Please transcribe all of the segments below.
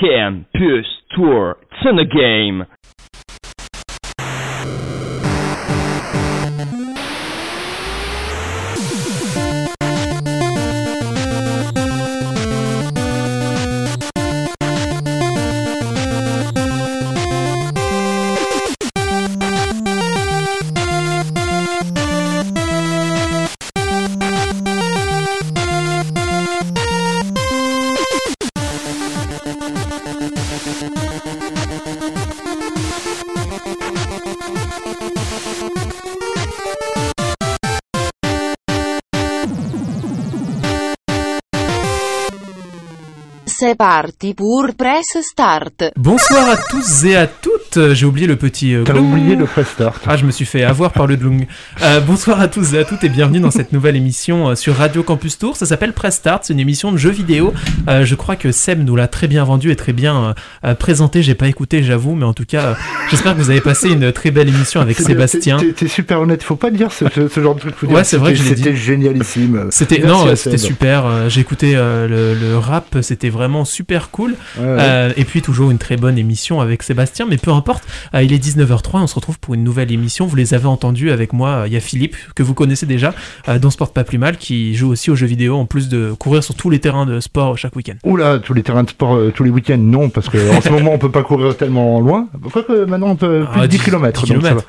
Campus Tour. It's in the game. C'est parti pour Press Start. Bonsoir à tous et à toutes. J'ai oublié le petit. euh, T'as oublié le press start. Ah, je me suis fait avoir par le glung. Euh, bonsoir à tous et à toutes et bienvenue dans cette nouvelle émission euh, sur Radio Campus Tour. Ça s'appelle Press Start. C'est une émission de jeux vidéo. Euh, je crois que Seb nous l'a très bien vendu et très bien euh, présenté. J'ai pas écouté, j'avoue, mais en tout cas, euh, j'espère que vous avez passé une très belle émission avec Sébastien. T'es super honnête, faut pas dire ce, ce- ce genre de truc. Ouais, c'est vrai que je l'ai C'était génialissime. C'était non, c'était super. euh, J'ai écouté euh, le, le rap, c'était vraiment super cool. Ouais, ouais. Euh, et puis toujours une très bonne émission avec Sébastien, mais peu importe, euh, il est 19h03, on se retrouve pour une nouvelle émission. Vous les avez entendus avec moi, euh, il y a Philippe, que vous connaissez déjà, dont Sport Pas Plus Mal, qui joue aussi aux jeux vidéo, en plus de courir sur tous les terrains de sport chaque week-end. Oula, tous les terrains de sport, tous les week-ends, non, parce que en ce moment on peut pas courir tellement loin. Quoique maintenant on peut plus Ah, de 10 dix- km. 10 kilomètres.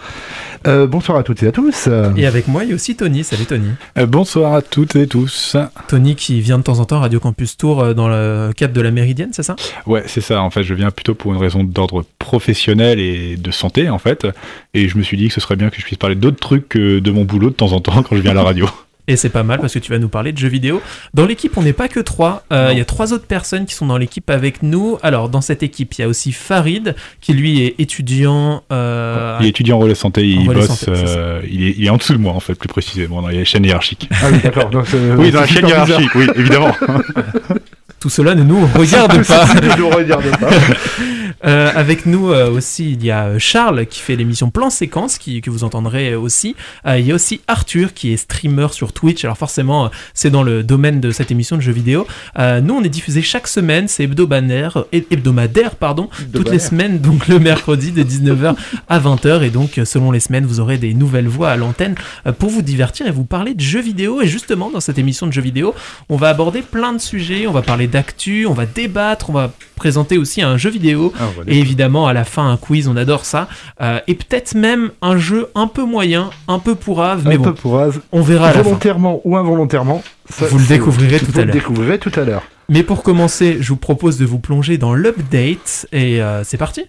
Euh, bonsoir à toutes et à tous. Et avec moi, il y a aussi Tony. Salut Tony. Euh, bonsoir à toutes et tous. Tony qui vient de temps en temps à Radio Campus Tour euh, dans le cadre de la Méridienne, c'est ça? Ouais, c'est ça. En fait, je viens plutôt pour une raison d'ordre professionnel et de santé, en fait. Et je me suis dit que ce serait bien que je puisse parler d'autres trucs que de mon boulot de temps en temps quand je viens à la radio. Et c'est pas mal parce que tu vas nous parler de jeux vidéo. Dans l'équipe, on n'est pas que trois. Euh. Il y a trois autres personnes qui sont dans l'équipe avec nous. Alors, dans cette équipe, il y a aussi Farid, qui lui est étudiant. euh, Il est étudiant en relais santé, il relais bosse. santé, euh, il, est, il est en dessous de moi, en fait, plus précisément, dans les chaînes hiérarchiques. Ah oui, d'accord. euh, oui, dans la chaîne bizarre. hiérarchique, oui, évidemment. Tout cela ne nous regarde pas. Ne regarde pas. Euh, avec nous euh, aussi, il y a euh, Charles qui fait l'émission Plan Séquence, qui, que vous entendrez euh, aussi. Euh, il y a aussi Arthur qui est streamer sur Twitch. Alors forcément, euh, c'est dans le domaine de cette émission de jeux vidéo. Euh, nous, on est diffusé chaque semaine, c'est hebdomadaire, hebdomadaire pardon, toutes les semaines, donc le mercredi de 19h à 20h. Et donc, selon les semaines, vous aurez des nouvelles voix à l'antenne pour vous divertir et vous parler de jeux vidéo. Et justement, dans cette émission de jeux vidéo, on va aborder plein de sujets. On va parler d'actu, on va débattre, on va présenter aussi un jeu vidéo. Ah. Et évidemment, à la fin, un quiz, on adore ça. Euh, et peut-être même un jeu un peu moyen, un peu pourrave, mais Un peu bon, pourrave. on verra à la fin. Volontairement ou involontairement. ça, Vous le découvrirez tout vous à le l'heure. découvrirez tout à l'heure. Mais pour commencer, je vous propose de vous plonger dans l'update. Et euh, c'est parti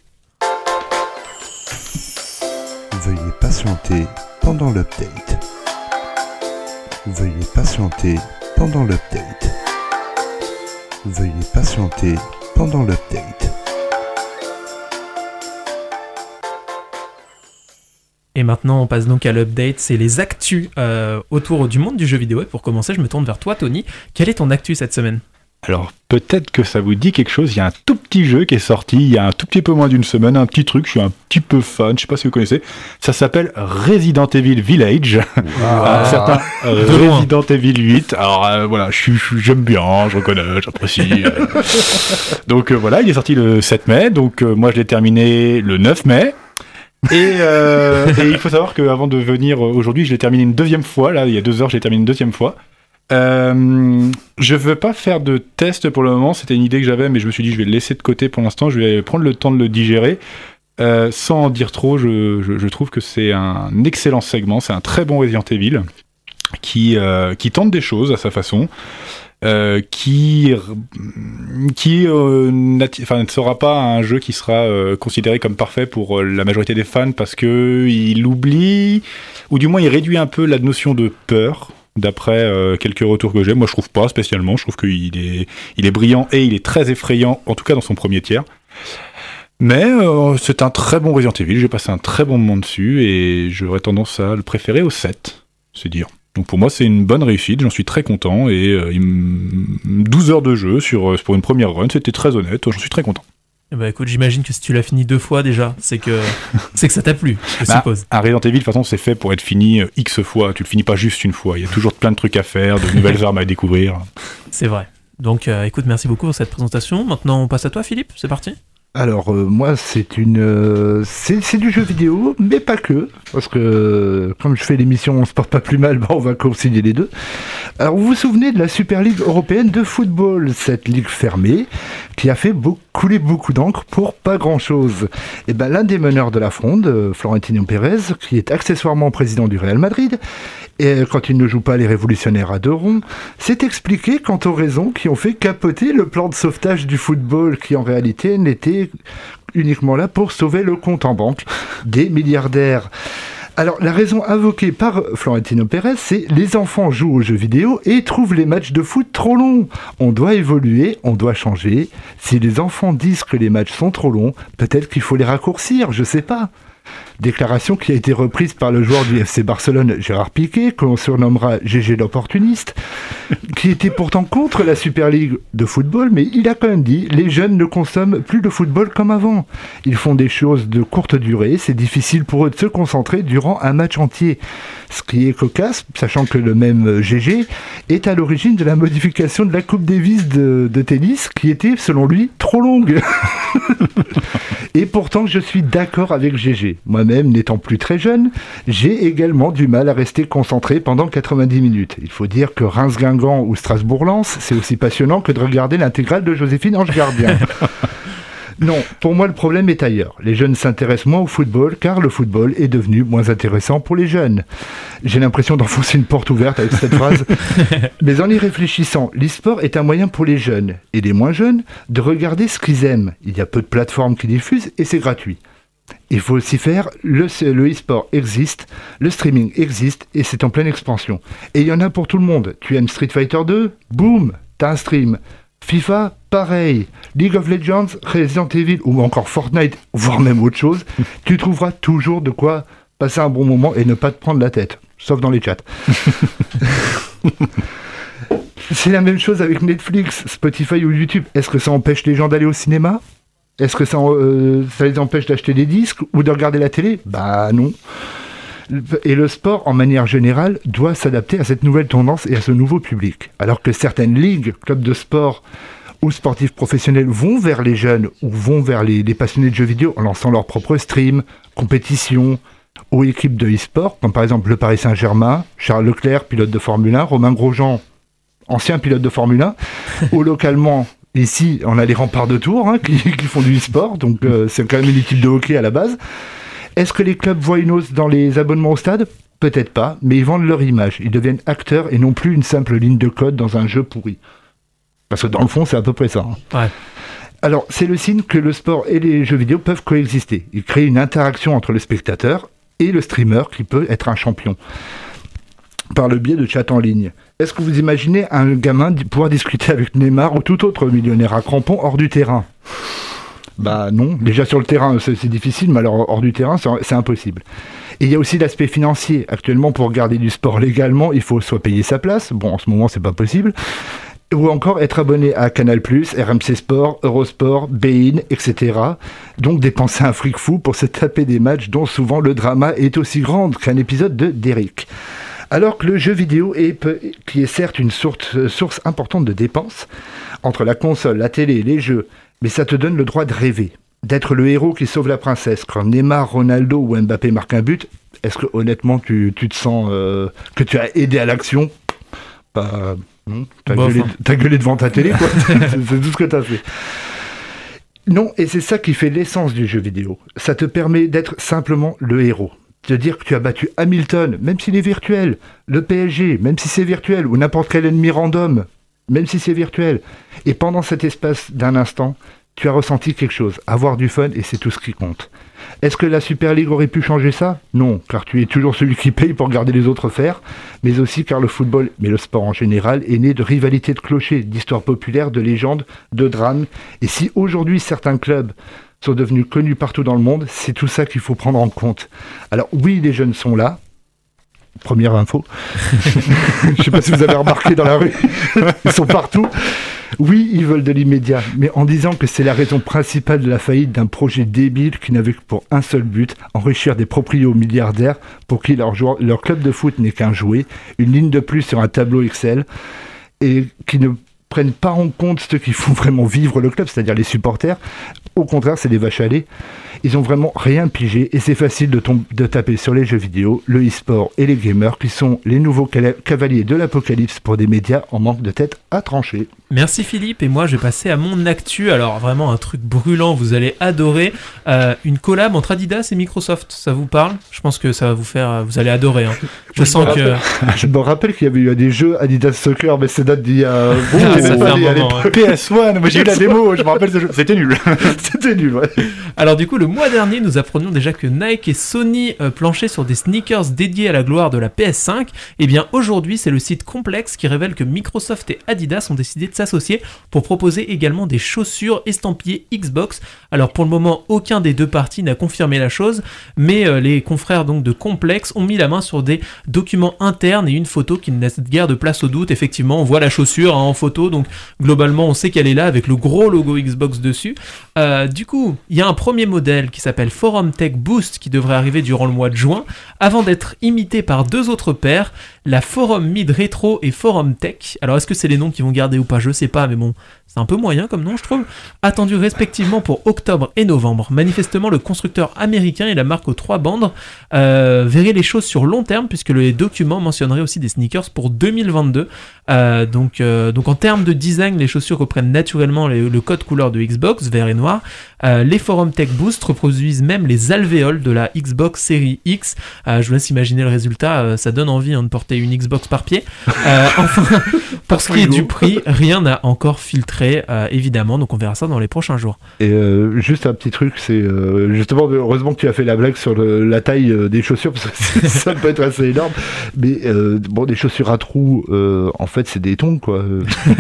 Veuillez patienter pendant l'update. Veuillez patienter pendant l'update. Veuillez patienter pendant l'update. Et maintenant, on passe donc à l'update. C'est les actus euh, autour du monde du jeu vidéo. Et pour commencer, je me tourne vers toi, Tony. Quelle est ton actu cette semaine? Alors, peut-être que ça vous dit quelque chose. Il y a un tout petit jeu qui est sorti il y a un tout petit peu moins d'une semaine. Un petit truc, je suis un petit peu fan. Je sais pas si vous connaissez. Ça s'appelle Resident Evil Village. Certains euh, De loin. Resident Evil 8. Alors euh, voilà, je je j'aime bien, je reconnais, j'apprécie. euh. donc euh, voilà, il est sorti le 7 mai. Donc euh, moi je l'ai terminé le 9 mai. Et, euh, et il faut savoir qu'avant de venir aujourd'hui, je l'ai terminé une deuxième fois. Là, il y a deux heures, je l'ai terminé une deuxième fois. Euh, je veux pas faire de test pour le moment. C'était une idée que j'avais, mais je me suis dit je vais le laisser de côté pour l'instant. Je vais prendre le temps de le digérer. Euh, sans en dire trop, je, trouve que c'est un excellent segment. C'est un très bon Resident Evil qui, euh, tente des choses à sa façon. euh, qui qui euh, ne sera pas un jeu qui sera euh, considéré comme parfait pour euh, la majorité des fans parce que il oublie ou du moins il réduit un peu la notion de peur d'après euh, quelques retours que j'ai. Moi je trouve pas spécialement. Je trouve qu'il est il est brillant et il est très effrayant en tout cas dans son premier tiers. Mais euh, c'est un très bon Resident Evil. J'ai passé un très bon moment dessus et j'aurais tendance à le préférer au 7 c'est dire donc pour moi c'est une bonne réussite, j'en suis très content et euh, il m- 12 heures de jeu sur, euh, pour une première run, c'était très honnête, j'en suis très content. Ben, écoute, j'imagine que si tu l'as fini deux fois déjà, c'est que c'est que ça t'a plu, je Bah, suppose. Un Resident Evil de toute façon c'est fait pour être fini euh, X fois, tu le finis pas juste une fois, il y a toujours plein de trucs à faire, de nouvelles armes à découvrir. C'est vrai. Donc euh, écoute, merci beaucoup pour cette présentation. Maintenant, on passe à toi, Philippe. C'est parti. Alors euh, moi c'est une euh, c'est du jeu vidéo mais pas que parce que euh, comme je fais l'émission on se porte pas plus mal bah, on va concilier les deux. Alors vous vous souvenez de la Super Ligue européenne de football cette ligue fermée qui a fait beau- couler beaucoup d'encre pour pas grand chose. Et ben l'un des meneurs de la fronde Florentino Pérez qui est accessoirement président du Real Madrid et quand il ne joue pas les révolutionnaires à deux ronds, s'est expliqué quant aux raisons qui ont fait capoter le plan de sauvetage du football qui en réalité n'était uniquement là pour sauver le compte en banque des milliardaires. Alors la raison invoquée par Florentino Pérez, c'est les enfants jouent aux jeux vidéo et trouvent les matchs de foot trop longs. On doit évoluer, on doit changer. Si les enfants disent que les matchs sont trop longs, peut-être qu'il faut les raccourcir, je sais pas. Déclaration qui a été reprise par le joueur du FC Barcelone, Gérard Piqué, que l'on surnommera GG l'opportuniste, qui était pourtant contre la Super League de football, mais il a quand même dit les jeunes ne consomment plus de football comme avant. Ils font des choses de courte durée, c'est difficile pour eux de se concentrer durant un match entier. Ce qui est cocasse, sachant que le même GG est à l'origine de la modification de la Coupe Davis de, de tennis, qui était, selon lui, trop longue. Et pourtant, je suis d'accord avec GG. Moi-même, n'étant plus très jeune, j'ai également du mal à rester concentré pendant 90 minutes. Il faut dire que Reims-Guingamp ou Strasbourg-Lens, c'est aussi passionnant que de regarder l'intégrale de Joséphine Ange Gardien. Non, pour moi le problème est ailleurs. Les jeunes s'intéressent moins au football car le football est devenu moins intéressant pour les jeunes. J'ai l'impression d'enfoncer une porte ouverte avec cette phrase. Mais en y réfléchissant, l'e-sport est un moyen pour les jeunes et les moins jeunes de regarder ce qu'ils aiment. Il y a peu de plateformes qui diffusent et c'est gratuit. Il faut aussi faire, le, e-sport existe, le streaming existe et c'est en pleine expansion. Et il y en a pour tout le monde. Tu aimes Street Fighter 2 Boum T'as un stream. FIFA, pareil. League of Legends, Resident Evil ou encore Fortnite, voire même autre chose, tu trouveras toujours de quoi passer un bon moment et ne pas te prendre la tête. Sauf dans les chats. C'est la même chose avec Netflix, Spotify ou YouTube. Est-ce que ça empêche les gens d'aller au cinéma? Est-ce que ça, euh, ça les empêche d'acheter des disques ou de regarder la télé? Bah non. Et le sport, en manière générale, doit s'adapter à cette nouvelle tendance et à ce nouveau public. Alors que certaines ligues, clubs de sport ou sportifs professionnels vont vers les jeunes ou vont vers les, les passionnés de jeux vidéo en lançant leurs propres streams, compétitions ou équipes de e-sport, comme par exemple le Paris Saint-Germain, Charles Leclerc, pilote de Formule 1, Romain Grosjean, ancien pilote de Formule 1, ou localement, ici, on a les remparts de Tours hein, qui, qui font du e-sport, donc euh, c'est quand même une équipe de hockey à la base. Est-ce que les clubs voient une hausse dans les abonnements au stade? Peut-être pas, mais ils vendent leur image. Ils deviennent acteurs et non plus une simple ligne de code dans un jeu pourri. Parce que dans le fond, c'est à peu près ça. hein. Ouais. Alors, c'est le signe que le sport et les jeux vidéo peuvent coexister. Ils créent une interaction entre le spectateur et le streamer qui peut être un champion par le biais de chat en ligne. Est-ce que vous imaginez un gamin pouvoir discuter avec Neymar ou tout autre millionnaire à crampons hors du terrain? Bah non, déjà sur le terrain c'est difficile, mais alors hors du terrain c'est impossible. Et il y a aussi l'aspect financier. Actuellement, pour regarder du sport légalement, il faut soit payer sa place, bon en ce moment c'est pas possible, ou encore être abonné à Canal+, RMC Sport, Eurosport, Bein, etc. Donc dépenser un fric fou pour se taper des matchs dont souvent le drama est aussi grand qu'un épisode de Derrick. Alors que le jeu vidéo est, qui est certes une source, source importante de dépenses, entre la console, la télé, les jeux, mais ça te donne le droit de rêver, d'être le héros qui sauve la princesse. Quand Neymar, Ronaldo ou Mbappé marquent un but, est-ce que honnêtement tu, tu te sens euh, que tu as aidé à l'action? Non T'as gueulé, hein. gueulé devant ta télé, quoi. c'est tout ce que t'as fait. Non, et c'est ça qui fait l'essence du jeu vidéo. Ça te permet d'être simplement le héros. De dire que tu as battu Hamilton, même s'il est virtuel, le PSG, même si c'est virtuel, ou n'importe quel ennemi random, même si c'est virtuel. Et pendant cet espace d'un instant, tu as ressenti quelque chose, avoir du fun, et c'est tout ce qui compte. Est-ce que la Super League aurait pu changer ça? Non, car tu es toujours celui qui paye pour regarder les autres faire, mais aussi car le football, mais le sport en général, est né de rivalités de clochers, d'histoires populaires, de légendes, de drames. Et si aujourd'hui certains clubs sont devenus connus partout dans le monde, c'est tout ça qu'il faut prendre en compte. Alors oui, les jeunes sont là. Première info. Je sais pas si vous avez remarqué dans la rue, ils sont partout. Oui, ils veulent de l'immédiat, mais en disant que c'est la raison principale de la faillite d'un projet débile qui n'avait que pour un seul but, enrichir des proprios milliardaires pour qui leur club de foot n'est qu'un jouet, une ligne de plus sur un tableau Excel, et qui ne prennent pas en compte ceux qui font vraiment vivre le club, c'est-à-dire les supporters. Au contraire, c'est des vaches à lait. Ils ont vraiment rien pigé et c'est facile de, de taper sur les jeux vidéo, le e-sport et les gamers qui sont les nouveaux cavaliers de l'apocalypse pour des médias en manque de tête à trancher. Merci Philippe et moi je vais passer à mon actu. Alors vraiment un truc brûlant, vous allez adorer. Euh, une collab entre Adidas et Microsoft, ça vous parle? Je pense que ça va vous faire, vous allez adorer. hein. Je sens me que Je me rappelle qu'il y avait eu des jeux Adidas Soccer, mais c'est date d'il y a Ah, ça fait un années, à moment, l'époque. PS1, moi j'ai eu la démo, je me rappelle ce jeu. C'était nul. C'était nul, ouais. Alors du coup, le mois dernier, nous apprenions déjà que Nike et Sony euh, planchaient sur des sneakers dédiés à la gloire de la PS5. Et bien aujourd'hui, c'est le site Complex qui révèle que Microsoft et Adidas ont décidé de s'associer pour proposer également des chaussures estampillées Xbox. Alors pour le moment, aucun des deux parties n'a confirmé la chose, mais euh, les confrères donc de Complex ont mis la main sur des documents internes et une photo qui ne laisse guère de place au doute. Effectivement, on voit la chaussure hein, en photo, donc globalement, on sait qu'elle est là avec le gros logo Xbox dessus. Euh, du coup, il y a un premier modèle qui s'appelle Forum Tech Boost qui devrait arriver durant le mois de juin, avant d'être imité par deux autres paires, la Forum Mid Retro et Forum Tech. Alors est-ce que c'est les noms qui vont garder ou pas? Je sais pas, mais bon, c'est un peu moyen comme nom, je trouve. Attendu respectivement pour octobre et novembre. Manifestement, le constructeur américain et la marque aux trois bandes euh, verraient les choses sur long terme, puisque les documents mentionneraient aussi des sneakers pour 2022. Euh, donc, euh, donc en termes de design, les chaussures reprennent naturellement les- le code couleur de Xbox, vert et noir. Les Forum Tech Boost reproduisent même les alvéoles de la Xbox Series X. Je vous laisse imaginer le résultat, ça donne envie hein, de porter une Xbox par pied. Enfin, pour ce qui est du prix, rien n'a encore filtré, euh, évidemment, donc on verra ça dans les prochains jours. Et euh, juste un petit truc, c'est euh, justement, heureusement que tu as fait la blague sur le- la taille des chaussures, parce que ça peut être assez énorme. Mais euh, bon, des chaussures à trous, euh, en fait, c'est des tongs, quoi.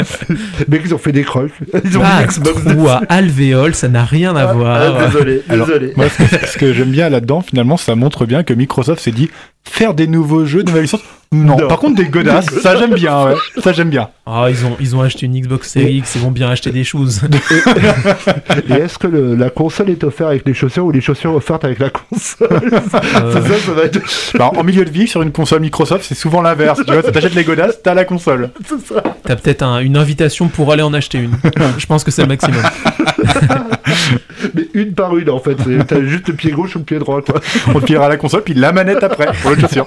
Mais ils ont fait des crocs. Ils ont Xbox trou à alvéole, ça n'a rien à Ah, voir. ah, désolé, Alors, désolé. Moi, ce que, ce que j'aime bien là-dedans, finalement, ça montre bien que Microsoft s'est dit faire des nouveaux jeux, de nouvelles licences. Non. Non. Par contre, des godasses, ça j'aime bien, ouais. Ça j'aime bien. Ah, ils ont, ils ont acheté une Xbox Series X, ils vont bien acheter des choses. Et est-ce que le- la console est offerte avec les chaussures ou les chaussures offertes avec la console Euh, C'est ça, ça va être. Alors, en milieu de vie, sur une console Microsoft, c'est souvent l'inverse. Tu vois, t'achètes les godasses, t'as la console. T'as peut-être un- une invitation pour aller en acheter une. Je pense que c'est le maximum. Mais une par une, en fait. T'as juste le pied gauche ou le pied droit, quoi. On te pilera la console, puis la manette après, pour l'autre chaussure.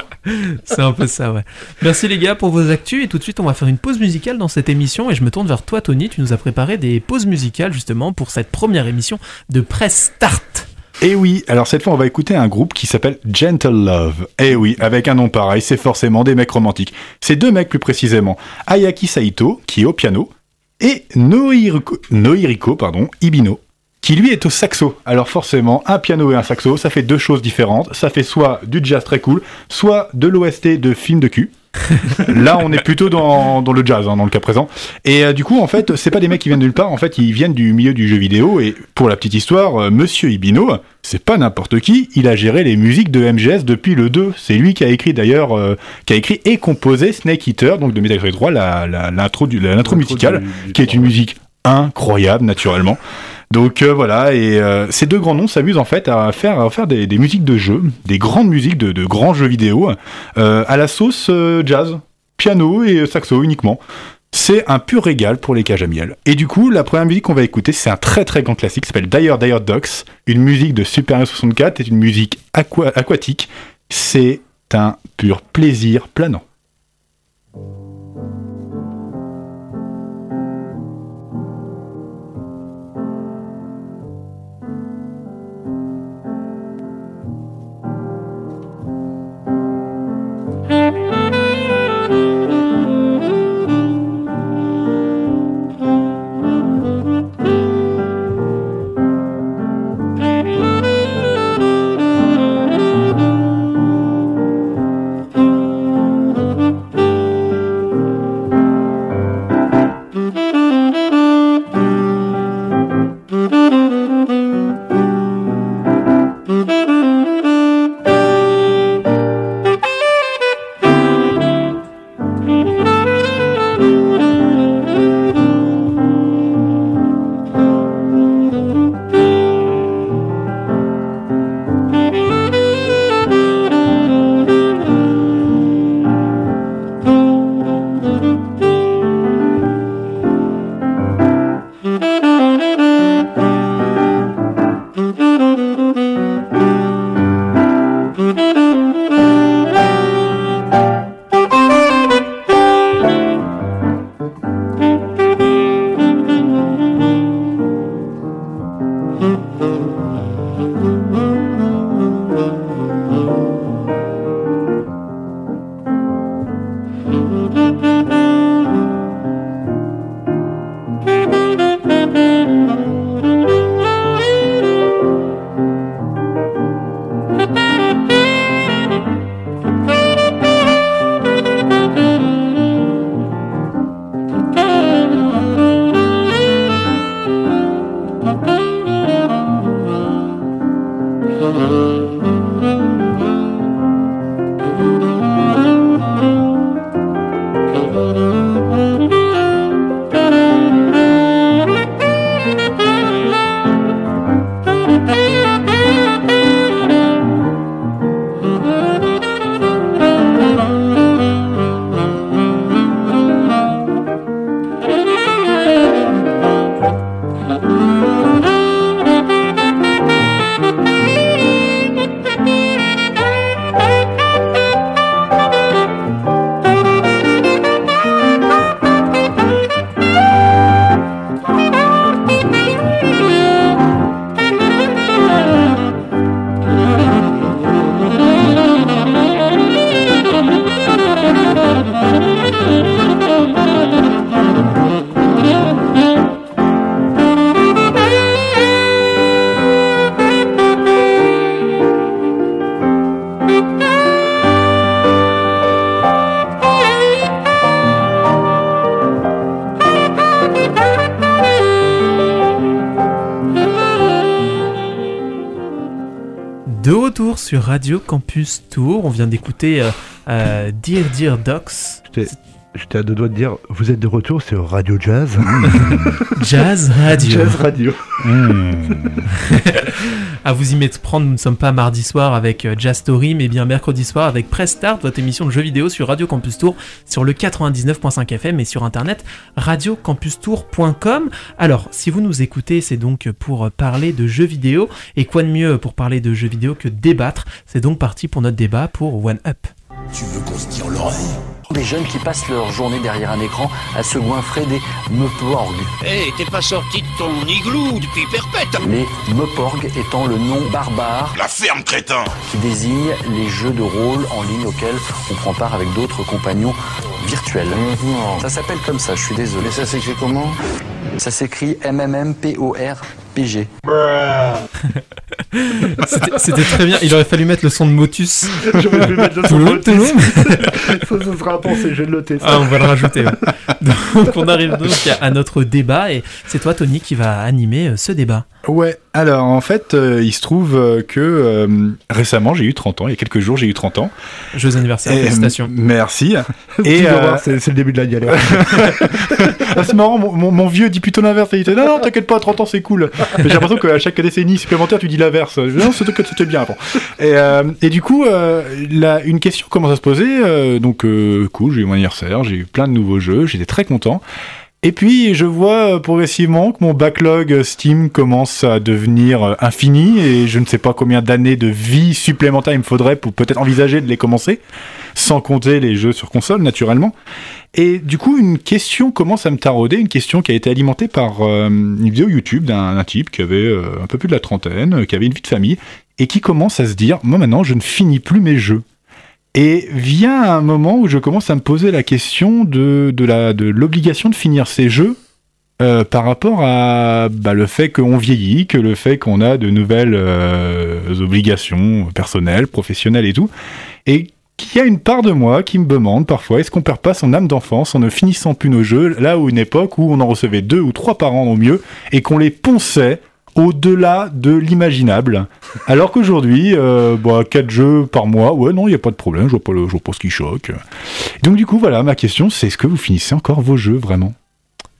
C'est un peu ça, Merci les gars pour vos actus et tout de suite on va faire une pause musicale dans cette émission et je me tourne vers toi Tony, tu nous as préparé des pauses musicales justement pour cette première émission de Press Start. Et oui, alors cette fois on va écouter un groupe qui s'appelle Gentle Love. Et oui, avec un nom pareil, c'est forcément des mecs romantiques. C'est deux mecs plus précisément. Ayaki Saito, qui est au piano, et Nohiriko, Nohiriko pardon, Ibino, qui lui est au saxo. Alors forcément, un piano et un saxo, ça fait deux choses différentes. Ça fait soit du jazz très cool, soit de l'OST de film de cul. Là, on est plutôt dans, dans le jazz, hein, dans le cas présent. Et euh, du coup, en fait, c'est pas des mecs qui viennent de nulle part. En fait, ils viennent du milieu du jeu vidéo. Et pour la petite histoire, euh, Monsieur Ibino, c'est pas n'importe qui. Il a géré les musiques de MGS depuis le 2. C'est lui qui a écrit d'ailleurs, euh, qui a écrit et composé Snake Eater, donc de Metal Gear 3, la- la- l'intro du- la- l'intro musicale, qui est une musique incroyable, naturellement. Donc euh, voilà, et euh, ces deux grands noms s'amusent en fait à faire, des, musiques de jeux, des grandes musiques de, grands jeux vidéo, euh, à la sauce jazz, piano et saxo uniquement. C'est un pur régal pour les cages à miel. Et du coup, la première musique qu'on va écouter, c'est un très très grand classique, s'appelle Dire Dire Ducks, une musique de Super Mario 64, c'est une musique aqua- aquatique. C'est un pur plaisir planant. Retour sur Radio Campus Tour, on vient d'écouter euh, euh, Dear Dear Docs, J'étais- J'étais à deux doigts de dire, vous êtes de retour sur Radio Jazz. Jazz Radio. Jazz Radio. Hmm. À vous y mettre prendre, nous ne sommes pas mardi soir avec euh, Jazz Story, mais bien mercredi soir avec Press Start, votre émission de jeux vidéo sur Radio Campus Tour, sur le 99.5 FM et sur internet radiocampustour.com. Alors, si vous nous écoutez, c'est donc pour parler de jeux vidéo, et quoi de mieux pour parler de jeux vidéo que débattre? C'est donc parti pour notre débat pour One Up. Tu veux qu'on se tire l'oreille? Des jeunes qui passent leur journée derrière un écran à se goinfrer des meuporgs. Hé, t'es pas sorti de ton igloo depuis perpète Les meuporgs étant le nom barbare La ferme, crétin qui désigne les jeux de rôle en ligne auxquels on prend part avec d'autres compagnons virtuels. Ça s'appelle comme ça, je suis désolé. Mais ça s'écrit comment? Ça s'écrit MMMPORPG. C'était c'était très bien, il aurait fallu mettre le son de Motus. J'aurais pu mettre le Tout son de. Ça, ça sera à penser, je vais le noter. ça. Ah, on va le rajouter. ouais. Donc, on arrive donc à notre débat et c'est toi, Tony, qui va animer euh, ce débat. Ouais, alors en fait, euh, il se trouve euh, que euh, récemment, j'ai eu 30 ans, il y a quelques jours, j'ai eu 30 ans. Jeux anniversaire, félicitations. Merci. Et euh, c'est le début de la galère. ah, c'est marrant, mon, mon- mon vieux dit plutôt l'inverse. Il dit non, non, t'inquiète pas, 30 ans c'est cool. Mais j'ai l'impression qu'à chaque décennie supplémentaire, tu dis l'inverse. Non, c'était bien avant. Et, et du coup, la- une question commence à se poser. donc, cool, j'ai eu mon anniversaire, j'ai eu plein de nouveaux jeux, j'étais très content. Et puis, je vois euh, progressivement que mon backlog Steam commence à devenir euh, infini et je ne sais pas combien d'années de vie supplémentaire il me faudrait pour peut-être envisager de les commencer, sans compter les jeux sur console, naturellement. Et du coup, une question commence à me tarauder, une question qui a été alimentée par euh, une vidéo YouTube d'un type qui avait un peu plus de la trentaine, qui avait une vie de famille, et qui commence à se dire, moi maintenant, je ne finis plus mes jeux. Et vient un moment où je commence à me poser la question de, de la de l'obligation de finir ces jeux euh, par rapport à bah, le fait qu'on vieillit, que le fait qu'on a de nouvelles euh, obligations personnelles, professionnelles et tout, et qu'il y a une part de moi qui me demande parfois est-ce qu'on perd pas son âme d'enfance en ne finissant plus nos jeux, là où une époque où on en recevait deux ou trois par an au mieux, et qu'on les ponçait au-delà de l'imaginable. Alors qu'aujourd'hui, euh, bah, 4 jeux par mois, ouais, non, il n'y a pas de problème, je vois pas, le, je vois pas ce qui choque. Donc du coup, voilà, ma question, c'est est-ce que vous finissez encore vos jeux, vraiment?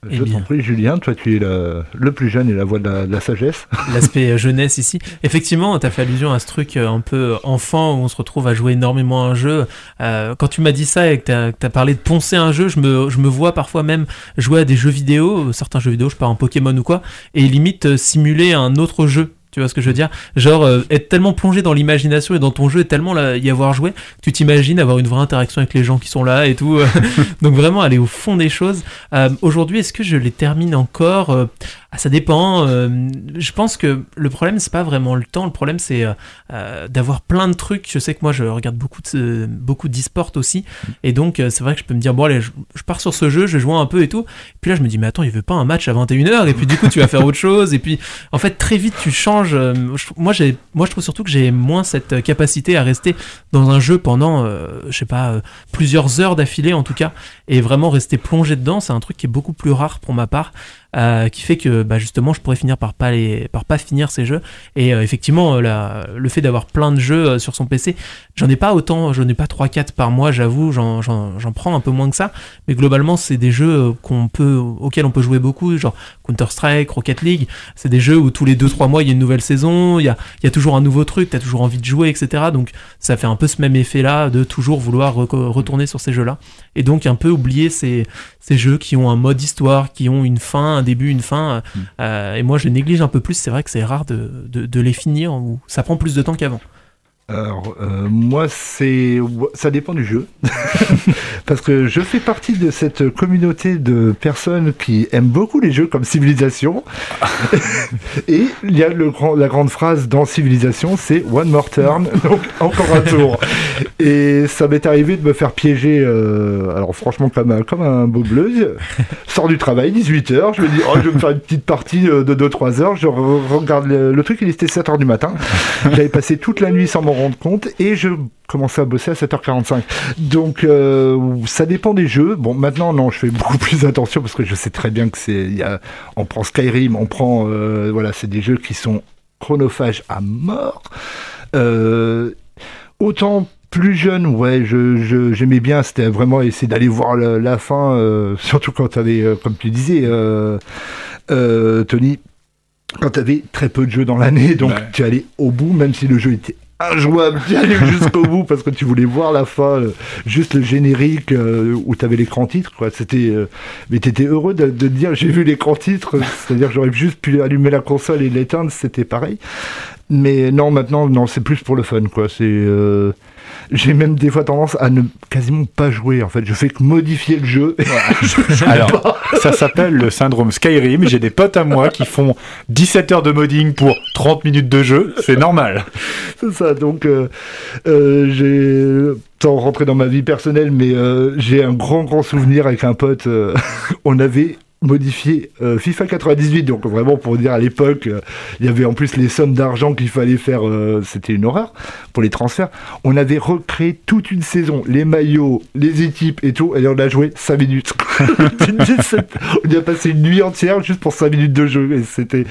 Je bien. t'en prie, Julien, toi tu es le plus jeune et la voix de la, de la sagesse. L'aspect euh, jeunesse ici. Effectivement, tu as fait allusion à ce truc euh, un peu enfant où on se retrouve à jouer énormément à un jeu. Euh, quand tu m'as dit ça et que tu as, parlé de poncer un jeu, je me, je me vois parfois même jouer à des jeux vidéo, euh, certains jeux vidéo, je pars en Pokémon ou quoi, et limite euh, simuler un autre jeu. Tu vois ce que je veux dire? Genre euh, être tellement plongé dans l'imagination et dans ton jeu et tellement là, y avoir joué tu t'imagines avoir une vraie interaction avec les gens qui sont là et tout. Donc vraiment aller au fond des choses. Euh, Aujourd'hui, est-ce que je les termine encore? Euh, Ah, ça dépend. euh, je pense que le problème, c'est pas vraiment le temps. Le problème, c'est euh, euh, d'avoir plein de trucs. Je sais que moi, je regarde beaucoup de euh, beaucoup d'e-sport aussi, et donc euh, c'est vrai que je peux me dire bon allez, je, je pars sur ce jeu, je joue un peu et tout. Puis là, je me dis mais attends, il veut pas un match à 21h et puis du coup, tu vas faire autre chose. Et puis en fait, très vite, tu changes. moi, j'ai, moi, je trouve surtout que j'ai moins cette capacité à rester dans un jeu pendant, euh, je sais pas, plusieurs heures d'affilée en tout cas, et vraiment rester plongé dedans. C'est un truc qui est beaucoup plus rare pour ma part euh, qui fait que bah, justement je pourrais finir par pas les par pas finir ces jeux. Et euh, effectivement euh, la- le fait d'avoir plein de jeux euh, sur son PC j'en ai pas autant j'en ai pas 3 4 par mois j'avoue j'en, j'en, j'en prends un peu moins que ça. Mais globalement c'est des jeux qu'on peut auxquels on peut jouer beaucoup genre Counter Strike Rocket League. C'est des jeux où tous les 2 3 mois il y a une nouvelle saison il y a il y a toujours un nouveau truc t'as toujours envie de jouer etc donc ça fait un peu ce même effet là de toujours vouloir retourner sur ces jeux là et donc un peu oublier ces ces jeux qui ont un mode histoire, qui ont une fin, un début, une fin. Mm. euh, et moi, je les néglige un peu plus. C'est vrai que c'est rare de, de, de les finir ou ça prend plus de temps qu'avant. Alors, euh, moi, c'est. Ça dépend du jeu. Parce que je fais partie de cette communauté de personnes qui aiment beaucoup les jeux comme Civilisation. Et il y a le grand, la grande phrase dans Civilisation c'est One more turn, donc encore un tour. Et ça m'est arrivé de me faire piéger, euh, alors franchement, comme un, comme un beau bleu. Sors du travail, 18h, je me dis, oh, je vais me faire une petite partie euh, de 2-3 heures. Je re- regarde le, le truc, il était 7h du matin. J'avais passé toute la nuit sans m'en rendre compte et je commençais à bosser à 7h45. Donc euh, ça dépend des jeux. Bon, maintenant non, je fais beaucoup plus attention parce que je sais très bien que c'est, il on prend Skyrim, on prend, euh, voilà, c'est des jeux qui sont chronophages à mort. Euh, autant plus jeune, ouais, je, j'aimais bien, c'était vraiment essayer d'aller voir la, la fin, euh, surtout quand tu avais, comme tu disais, euh, euh, Tony, quand tu avais très peu de jeux dans l'année, donc Ouais. tu allais au bout, même si le jeu était injouable, tu allais jusqu'au bout parce que tu voulais voir la fin, juste le générique euh, où tu avais l'écran titre, quoi. C'était, euh, mais tu étais heureux de, de dire j'ai vu l'écran titre, c'est-à-dire j'aurais juste pu allumer la console et l'éteindre, c'était pareil. Mais non, maintenant, non, c'est plus pour le fun, quoi. C'est, euh, j'ai même des fois tendance à ne quasiment pas jouer. En fait, je fais que modifier le jeu. Je Alors, pas. ça s'appelle le syndrome Skyrim. J'ai des potes à moi qui font 17 heures de modding pour 30 minutes de jeu. C'est normal. c'est ça. Donc, euh, euh, j'ai sans rentrer dans ma vie personnelle, mais euh, j'ai un grand grand souvenir avec un pote. on avait modifié euh, FIFA 98, donc vraiment pour dire à l'époque, euh, il y avait en plus les sommes d'argent qu'il fallait faire, euh, c'était une horreur pour les transferts. On avait recréé toute une saison, les maillots, les équipes et tout, et on a joué 5 minutes. on y a passé une nuit entière juste pour 5 minutes de jeu, et c'était,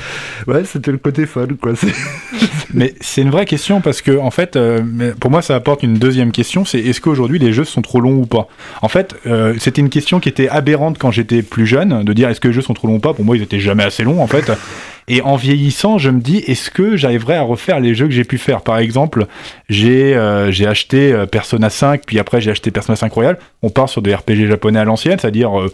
ouais, c'était le côté fun, quoi. Mais c'est une vraie question parce que, en fait, euh, pour moi, ça apporte une deuxième question c'est est-ce qu'aujourd'hui les jeux sont trop longs ou pas? En fait, c'était une question qui était aberrante quand j'étais plus jeune, de dire est-ce que les jeux sont trop longs ou pas? Pour moi, ils étaient jamais assez longs, en fait. Et en vieillissant, je me dis, est-ce que j'arriverai à refaire les jeux que j'ai pu faire? Par exemple, j'ai euh, j'ai acheté euh, Persona 5, puis après j'ai acheté Persona 5 Royal. On part sur des RPG japonais à l'ancienne, c'est-à-dire euh,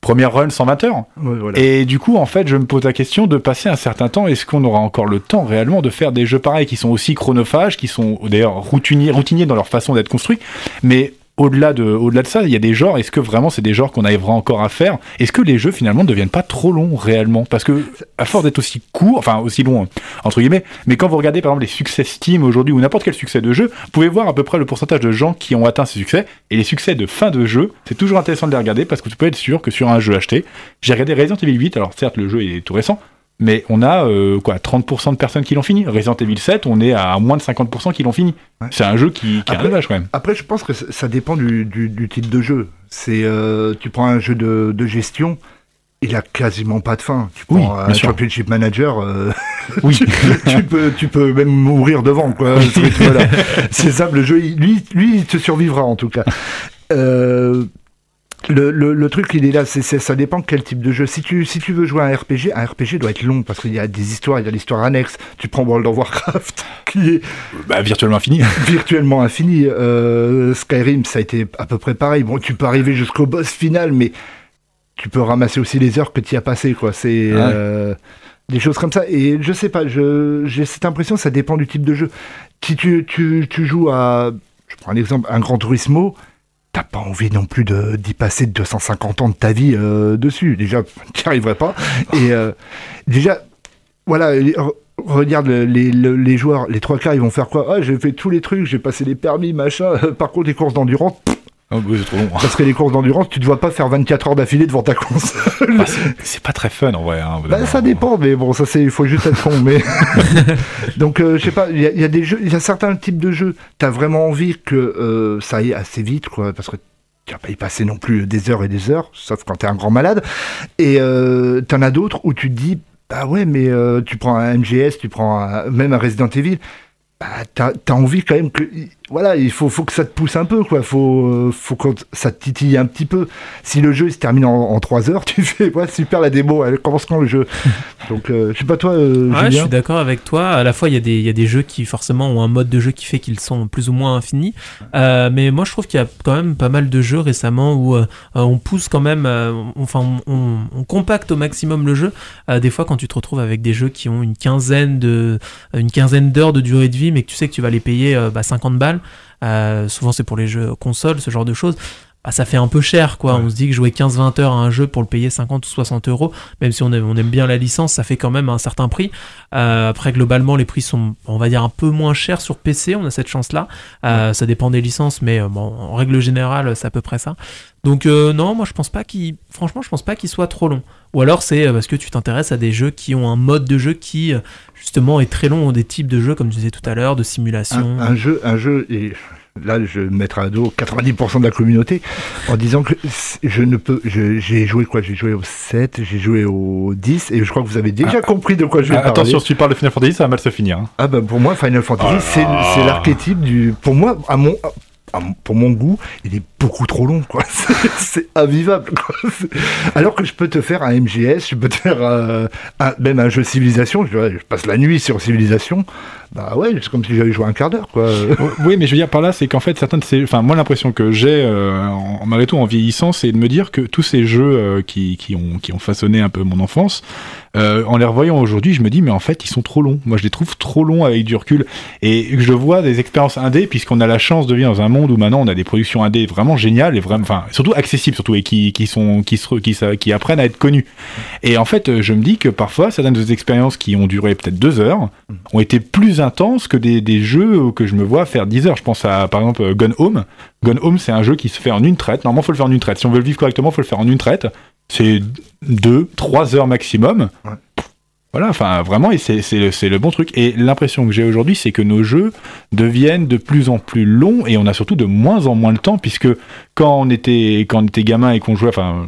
première run 120 heures. Ouais, voilà. Et du coup, en fait, je me pose la question de passer un certain temps. Est-ce qu'on aura encore le temps réellement de faire des jeux pareils qui sont aussi chronophages, qui sont d'ailleurs routiniers, routiniers dans leur façon d'être construits, mais au-delà de, au-delà de ça, il y a des genres. Est-ce que vraiment c'est des genres qu'on arrivera encore à faire? Est-ce que les jeux finalement ne deviennent pas trop longs réellement? Parce que à force d'être aussi court, enfin aussi long entre guillemets, mais quand vous regardez par exemple les succès Steam aujourd'hui ou n'importe quel succès de jeu, vous pouvez voir à peu près le pourcentage de gens qui ont atteint ces succès. Et les succès de fin de jeu, c'est toujours intéressant de les regarder parce que tu peux être sûr que sur un jeu acheté, j'ai regardé Resident Evil 8. Alors certes le jeu est tout récent. Mais on a euh, quoi 30% de personnes qui l'ont fini. Resident Evil 7, on est à moins de 50% qui l'ont fini. Ouais. C'est un jeu qui, qui a un élevage quand même. Après, je pense que ça ça dépend du, du, du type de jeu. C'est, euh, tu prends un jeu de, de gestion, il a quasiment pas de fin. Tu prends un sûr. championship manager, euh, Oui. tu peux, tu peux même mourir devant, quoi. C'est, voilà. C'est simple, le jeu, lui, lui, il te survivra en tout cas. Euh, le, le, le truc, il est là, c'est, ça dépend quel type de jeu. Si tu, si tu veux jouer à un RPG, un RPG doit être long parce qu'il y a des histoires, il y a l'histoire annexe. Tu prends World of Warcraft, qui est Bah, virtuellement fini. virtuellement infini. Euh, Skyrim, ça a été à peu près pareil. Bon, tu peux arriver jusqu'au boss final, mais tu peux ramasser aussi les heures que tu y as passées, quoi. C'est Ouais. euh, des choses comme ça. Et je sais pas, j'ai cette impression, ça dépend du type de jeu. Si tu, tu, tu joues à, je prends un exemple, un Gran Turismo, t'as pas envie non plus d'y passer 250 ans de ta vie euh, dessus. Déjà, tu n'y arriverais pas. Et euh, déjà, voilà, regarde le- les, le- les joueurs, les trois quarts, ils vont faire quoi? Ah, j'ai fait tous les trucs, j'ai passé les permis, machin. Par contre, les courses d'endurance, Oh, oui, c'est trop long. parce que les courses d'endurance, tu te vois pas faire 24 heures d'affilée devant ta console. Bah, c'est- pas très fun en vrai. Hein, Bah, ça dépend, mais bon, ça c'est, il faut juste être con. Mais donc, euh, je sais pas, il y, a- il y a des jeux, il y a certains types de jeux. T'as vraiment envie que euh, ça aille assez vite, quoi, parce que tu vas pas y passer non plus des heures et des heures, sauf quand t'es un grand malade. Et euh, t'en as d'autres où tu te dis, bah ouais, mais euh, tu prends un MGS, tu prends un- même un Resident Evil. Bah, t'as, t'as envie quand même que, voilà, il faut, faut que ça te pousse un peu, quoi. Faut, euh, faut que ça te titille un petit peu. Si le jeu il se termine en, en 3 heures, tu fais, ouais, super la démo, elle commence quand le jeu? Donc, euh, je sais pas toi, euh, Ouais, je suis d'accord avec toi. À la fois, il y, a des, il y a des jeux qui forcément ont un mode de jeu qui fait qu'ils sont plus ou moins infinis. Euh, mais moi, je trouve qu'il y a quand même pas mal de jeux récemment où euh, on pousse quand même, euh, on- enfin, on, on- on compacte au maximum le jeu. Euh, des fois, quand tu te retrouves avec des jeux qui ont une quinzaine de, une quinzaine d'heures de durée de vie, mais que tu sais que tu vas les payer euh, bah, 50 balles. Euh, souvent, c'est pour les jeux consoles, ce genre de choses. Bah, ça fait un peu cher, quoi. On se dit que jouer 15-20 heures à un jeu pour le payer 50 ou 60 euros, même si on aime, on aime bien la licence, ça fait quand même un certain prix. Euh, après, globalement, les prix sont, on va dire, un peu moins chers sur PC. On a cette chance-là. Euh, Ça dépend des licences, mais bon, en règle générale, c'est à peu près ça. Donc, euh, non, moi, je pense pas qu'il, franchement, je pense pas qu'il soit trop long. Ou alors, c'est euh, parce que tu t'intéresses à des jeux qui ont un mode de jeu qui, euh, justement, est très long, des types de jeux, comme tu disais tout à l'heure, de simulation. un, un jeu, un jeu, et là je vais mettre à dos 90% de la communauté en disant que je ne peux, j'ai joué quoi? J'ai joué au 7, j'ai joué au 10, et je crois que vous avez déjà compris de quoi je vais Ah, parler. attention, si tu parles de Final Fantasy, ça va mal se finir. hein. Ah bah pour moi Final Fantasy Ah c'est l'archétype du pour moi à mon- pour mon goût il est beaucoup trop long c'est invivable alors que je peux te faire un MGS je peux te faire euh, un- même un jeu civilisation je, passe la nuit sur civilisation. Bah ouais c'est comme si j'avais joué un quart d'heure Oui, mais je veux dire par là, c'est qu'en fait, ces, enfin, moi, l'impression que j'ai, euh, malgré tout, en vieillissant, c'est de me dire que tous ces jeux euh, qui ont façonné un peu mon enfance, euh, en les revoyant aujourd'hui, je me dis, mais en fait, ils sont trop longs. Moi, je les trouve trop longs avec du recul. Et je vois des expériences indé, puisqu'on a la chance de vivre dans un monde où maintenant on a des productions indé vraiment géniales et vraiment, enfin, surtout accessibles, surtout, et qui, qui sont, qui se, qui, qui apprennent à être connues. Et en fait, je me dis que parfois, certaines de ces expériences qui ont duré peut-être deux heures ont été plus intenses que des, des jeux que je me vois faire 10 heures. Je pense à, par exemple, Gone Home. Gone Home, c'est un jeu qui se fait en une traite. Normalement, faut le faire en une traite. Si on veut le vivre correctement, faut le faire en une traite. C'est 2, 3 heures maximum. Ouais. Voilà, enfin, vraiment, et c'est c'est le, c'est le bon truc. Et l'impression que j'ai aujourd'hui, c'est que nos jeux deviennent de plus en plus longs et on a surtout de moins en moins de temps, puisque quand on était, quand on était gamin et qu'on jouait, enfin,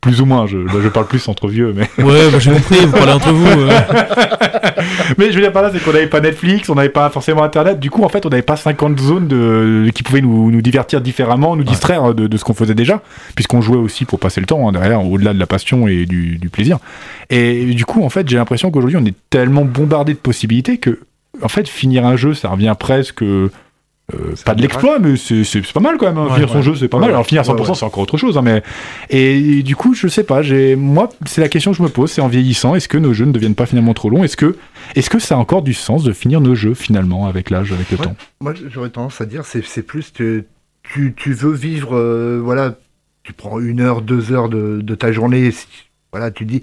plus ou moins, je, là, je parle plus entre vieux, mais Ouais, bah, j'ai compris, vous parlez entre vous. euh. mais je veux dire par là, c'est qu'on n'avait pas Netflix, on n'avait pas forcément Internet. Du coup, en fait, on n'avait pas 50 zones de, qui pouvaient nous, nous divertir différemment, nous distraire de, de ce qu'on faisait déjà, puisqu'on jouait aussi pour passer le temps, hein, derrière, au-delà de la passion et du, du plaisir. Et du coup, en fait, j'ai l'impression qu'aujourd'hui, on est tellement bombardé de possibilités que, en fait, finir un jeu, ça revient presque. Euh, pas de l'exploit, mais c'est pas mal quand même. hein. Ouais, finir son jeu, c'est pas Ouais, mal. Alors finir à 100%, ouais, ouais. c'est encore autre chose. hein, mais et du coup, je sais pas. Moi, c'est la question que je me pose. C'est en vieillissant, est-ce que nos jeux ne deviennent pas finalement trop longs? Est-ce que est-ce que ça a encore du sens de finir nos jeux finalement avec l'âge, avec le temps? Moi, j'aurais tendance à dire, c'est plus que tu, tu veux vivre, euh, voilà, tu prends une heure, deux heures de, de ta journée, voilà, tu dis,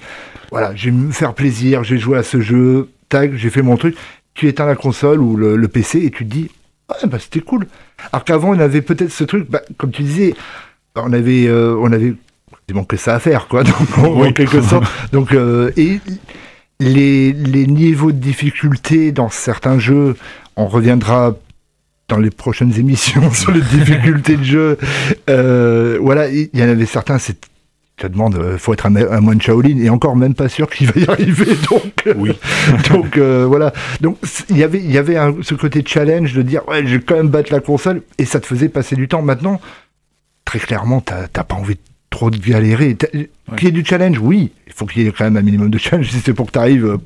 voilà, je vais me faire plaisir, j'ai joué à ce jeu, tac, j'ai fait mon truc. Tu éteins la console ou le, le PC et tu te dis, ouais, bah c'était cool. Alors qu'avant, on avait peut-être ce truc, bah, comme tu disais, on avait, euh, on avait quasiment que ça à faire, quoi, donc, en, Oui. en quelque sorte. Donc, euh, et les, les niveaux de difficulté dans certains jeux, on reviendra dans les prochaines émissions sur les difficultés de jeu. Euh, voilà, il y en avait certains, c'est je te demande, euh, faut être un, un moine Shaolin et encore même pas sûr qu'il va y arriver. Donc, Oui. donc euh, voilà. Donc il y avait, il y avait un- ce côté challenge de dire ouais, je vais quand même battre la console et ça te faisait passer du temps. Maintenant, très clairement, t'as pas envie de trop de galérer. Qu'il y ait du challenge, oui. Il faut qu'il y ait quand même un minimum de challenge. Si c'est pour que tu arrives,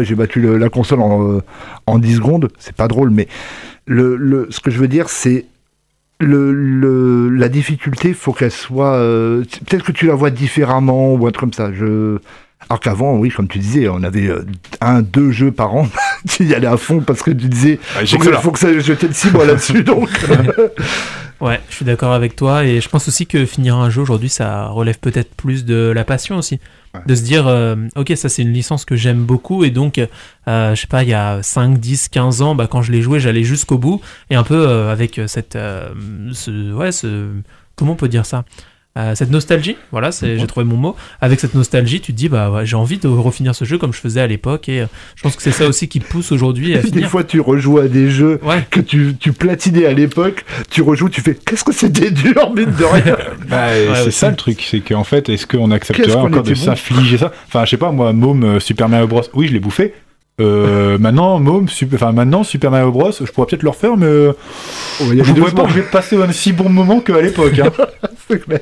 j'ai battu le- la console en, euh, en 10 secondes, c'est pas drôle. Mais le, le, ce que je veux dire, c'est le, le, la difficulté, faut qu'elle soit. euh, Peut-être que tu la vois différemment ou un truc comme ça. Je... Alors qu'avant, oui, comme tu disais, on avait euh, un, deux jeux par an. tu y allais à fond parce que tu disais, Ah, j'ai faut que faut que ça, je tienne six mois là-dessus. donc, Ouais, je suis d'accord avec toi et je pense aussi que finir un jeu aujourd'hui, ça relève peut-être plus de la passion aussi. Ouais. De se dire, euh, ok, ça c'est une licence que j'aime beaucoup et donc, euh, je sais pas, il y a 5, 10, 15 ans, bah, quand je l'ai joué, j'allais jusqu'au bout et un peu euh, avec cette, euh, ce, ouais, ce, comment on peut dire ça? Euh, cette nostalgie, voilà, c'est, j'ai trouvé mon mot. Avec cette nostalgie, tu te dis, bah ouais, j'ai envie de refinir ce jeu comme je faisais à l'époque, et euh, je pense que c'est ça aussi qui te pousse aujourd'hui à Des fois, tu rejoues à des jeux Ouais. que tu, tu platinais à l'époque, tu rejoues, tu fais qu'est-ce que c'était dur, mine de rien. Bah, Ouais, c'est aussi. ça le truc, c'est qu'en fait, est-ce qu'on accepterait qu'on encore de bon. s'infliger ça? Enfin, je sais pas, moi, Môme, euh, Super Mario Bros, oui, je l'ai bouffé. Euh, maintenant, Môme, super, enfin maintenant, Super Mario Bros, je pourrais peut-être le refaire, mais euh, y je ne doucement. pas que je vais passer un si bon moment qu'à l'époque. Hein. C'est clair.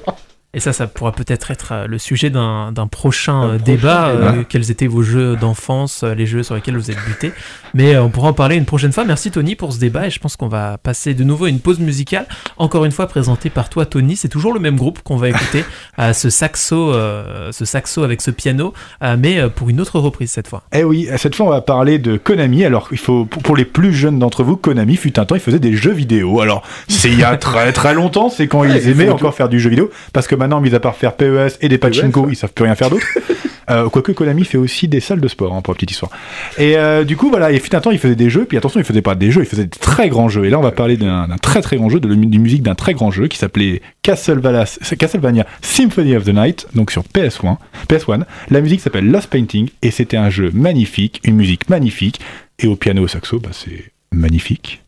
Et ça, ça pourra peut-être être euh, le sujet d'un d'un prochain euh, prochain débat. débat. euh, quels étaient vos jeux d'enfance, les jeux sur lesquels vous êtes butés. Mais on pourra en parler une prochaine fois. Merci Tony pour ce débat. Et je pense qu'on va passer de nouveau à une pause musicale. Encore une fois présentée par toi, Tony. C'est toujours le même groupe qu'on va écouter. euh, ce saxo, euh, ce saxo avec ce piano, mais pour une autre reprise cette fois. Eh oui, cette fois on va parler de Konami. Alors il faut pour les plus jeunes d'entre vous, Konami fut un temps, il faisait des jeux vidéo. Alors c'est il y a très très longtemps, c'est quand Ouais, ils aimaient encore faire du jeu vidéo, parce que maintenant, mis à part faire PES et des pachinko, ouais. ils savent plus rien faire d'autre. Euh, quoique Konami fait aussi des salles de sport, hein, pour la petite histoire. Et euh, du coup, voilà, il fut un temps, il faisait des jeux, puis attention, il faisait pas des jeux, il faisait des très grands jeux. Et là, on va parler d'un très très grand jeu, de la musique d'un très grand jeu qui s'appelait Castlevania, Castlevania Symphony of the Night, donc sur PS1. PS1. La musique s'appelle Lost Painting, et c'était un jeu magnifique, une musique magnifique, et au piano au saxo, bah, c'est magnifique.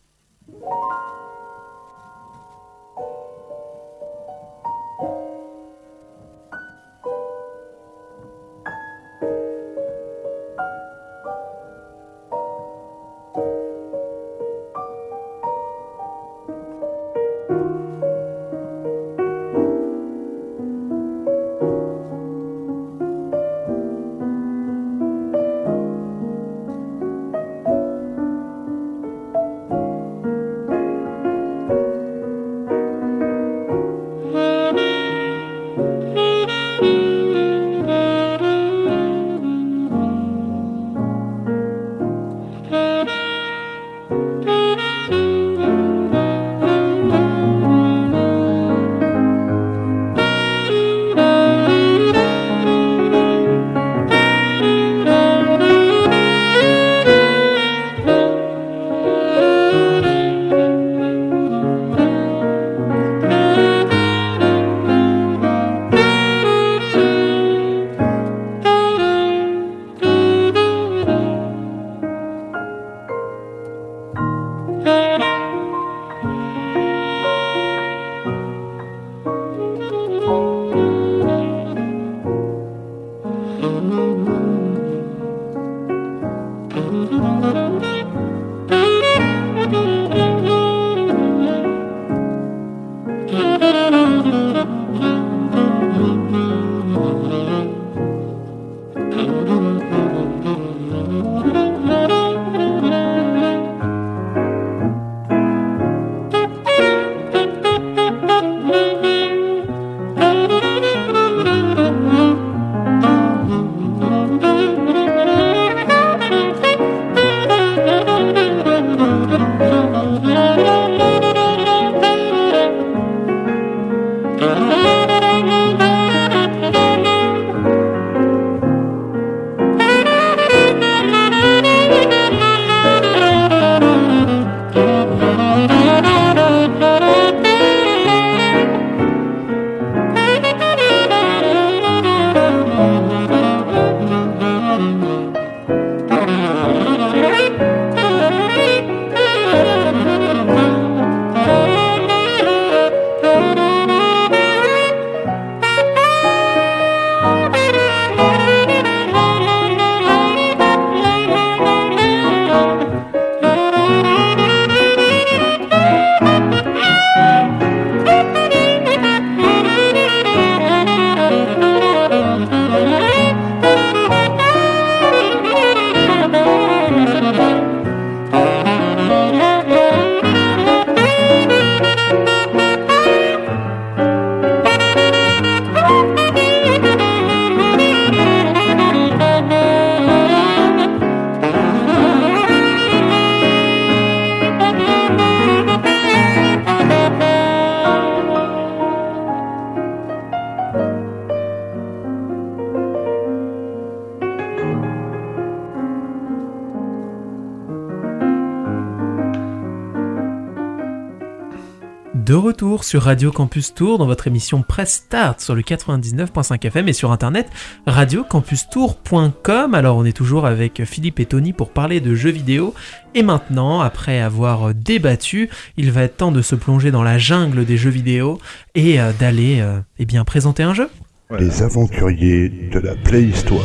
Sur Radio Campus Tour dans votre émission Press Start sur le 99.5 FM et sur internet radiocampustour.com. Alors on est toujours avec Philippe et Tony pour parler de jeux vidéo et maintenant, après avoir débattu, il va être temps de se plonger dans la jungle des jeux vidéo et euh, d'aller euh, eh bien présenter un jeu. Les aventuriers de la préhistoire.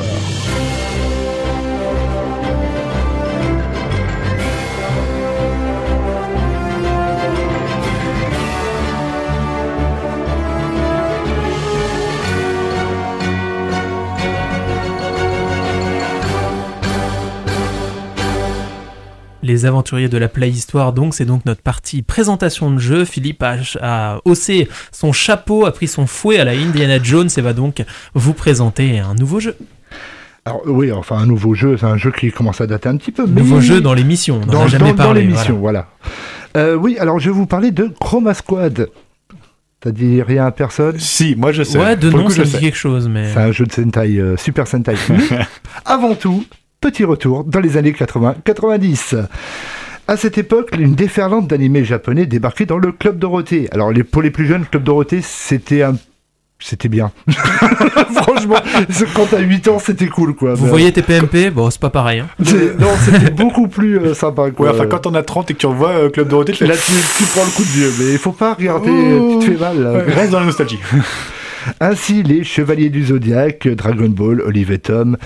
Les aventuriers de la Playhistoire, donc c'est donc notre partie présentation de jeu. Philippe a, a haussé son chapeau, a pris son fouet à la Indiana Jones et va donc vous présenter un nouveau jeu. Alors oui, enfin un nouveau jeu, c'est un jeu qui commence à dater un petit peu. Mais... Nouveau jeu dans l'émission, on n'en dans, a jamais dans- dans parlé. l'émission, voilà. Euh, oui, alors je vais vous parler de Chroma Squad. T'as dit rien à personne? Si, moi je sais. Ouais, de Pour nom coup, ça je me dit sais. quelque chose, mais C'est un jeu de Sentai, euh, Super Sentai. Avant tout, petit retour dans les années 80-90. À cette époque, une déferlante d'animés japonais débarquait dans le Club Dorothée. Alors, les, pour les plus jeunes, Club Dorothée, c'était un... C'était bien. Franchement, quand t'as 8 ans, c'était cool, quoi. vous Mais- voyez TPMP, bon c'est pas pareil. hein. Non, c'était beaucoup plus euh, sympa, quoi. Ouais, enfin, quand on a 30 et que tu revois euh, Club Dorothée, Là, tu, tu prends le coup de vieux, mais il faut pas regarder, tu te fais mal. là. Ouais, reste dans la nostalgie. Ainsi, les Chevaliers du Zodiaque, Dragon Ball, Olive et Tom, euh,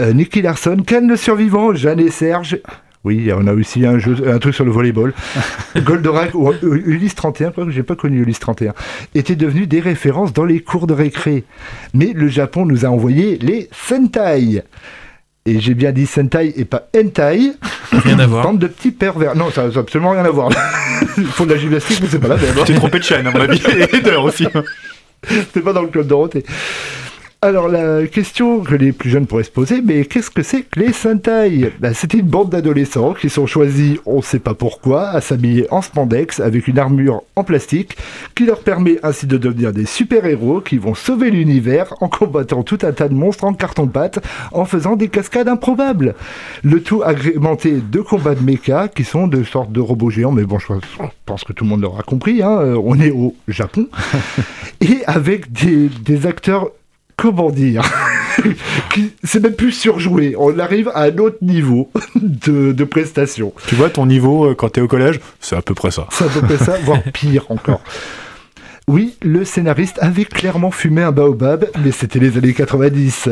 Nicky Larson, Ken le Survivant, Jeanne et Serge. Oui, on a aussi un, jeu, un truc sur le volleyball. Goldorak ou euh, Ulysse 31, quoi que j'ai pas connu Ulysse 31, étaient devenus des références dans les cours de récré. Mais le Japon nous a envoyé les Sentai. Et j'ai bien dit Sentai et pas Hentai. Rien à voir. Bande de petits pervers. Non, ça n'a absolument rien à voir. Ils font de la gymnastique, mais c'est pas la même. hein. Tu t'es trompé de chaîne, à mon avis, et d'heure aussi. C'était pas dans le club Dorothée. Alors la question que les plus jeunes pourraient se poser, mais qu'est-ce que c'est que les Sentai? Ben, C'était une bande d'adolescents qui sont choisis, on ne sait pas pourquoi, à s'habiller en spandex avec une armure en plastique qui leur permet ainsi de devenir des super-héros qui vont sauver l'univers en combattant tout un tas de monstres en carton-pâte en faisant des cascades improbables. Le tout agrémenté de combats de mecha qui sont de sortes de robots géants, mais bon, je pense que tout le monde l'aura compris, hein, euh, on est au Japon et avec des, des acteurs, comment dire, c'est même plus surjoué. On arrive à un autre niveau de, de prestation. Tu vois, ton niveau euh, quand t'es au collège, c'est à peu près ça. C'est à peu près ça, voire pire encore. Oui, le scénariste avait clairement fumé un baobab, mais c'était les années 90.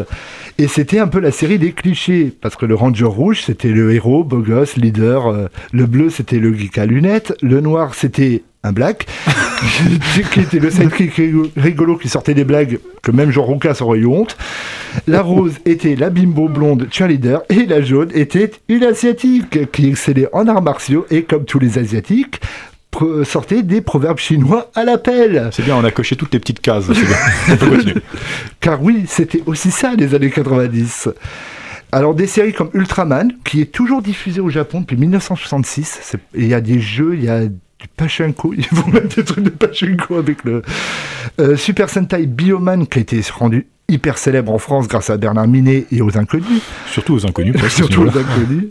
Et c'était un peu la série des clichés, parce que le Ranger rouge, c'était le héros, beau gosse, leader. euh, le bleu, c'était le geek à lunettes. Le noir, c'était un black, qui était le sidekick rigo- rigolo qui sortait des blagues que même Jean Roucas aurait eu honte. La rose était la bimbo blonde cheerleader et la jaune était une asiatique qui excellait en arts martiaux et comme tous les asiatiques, sortait des proverbes chinois à l'appel. C'est bien, on a coché toutes les petites cases. c'est bien. On peut continuer. Car oui, c'était aussi ça les années 90. Alors des séries comme Ultraman, qui est toujours diffusée au Japon depuis 1966. C'est- et Il y a des jeux, il y a du pachinko, ils vont mettre des trucs de pachinko avec le euh, Super Sentai Bioman qui a été rendu hyper célèbre en France grâce à Bernard Minet et aux Inconnus, Surtout aux inconnus. surtout aux. Inconnus,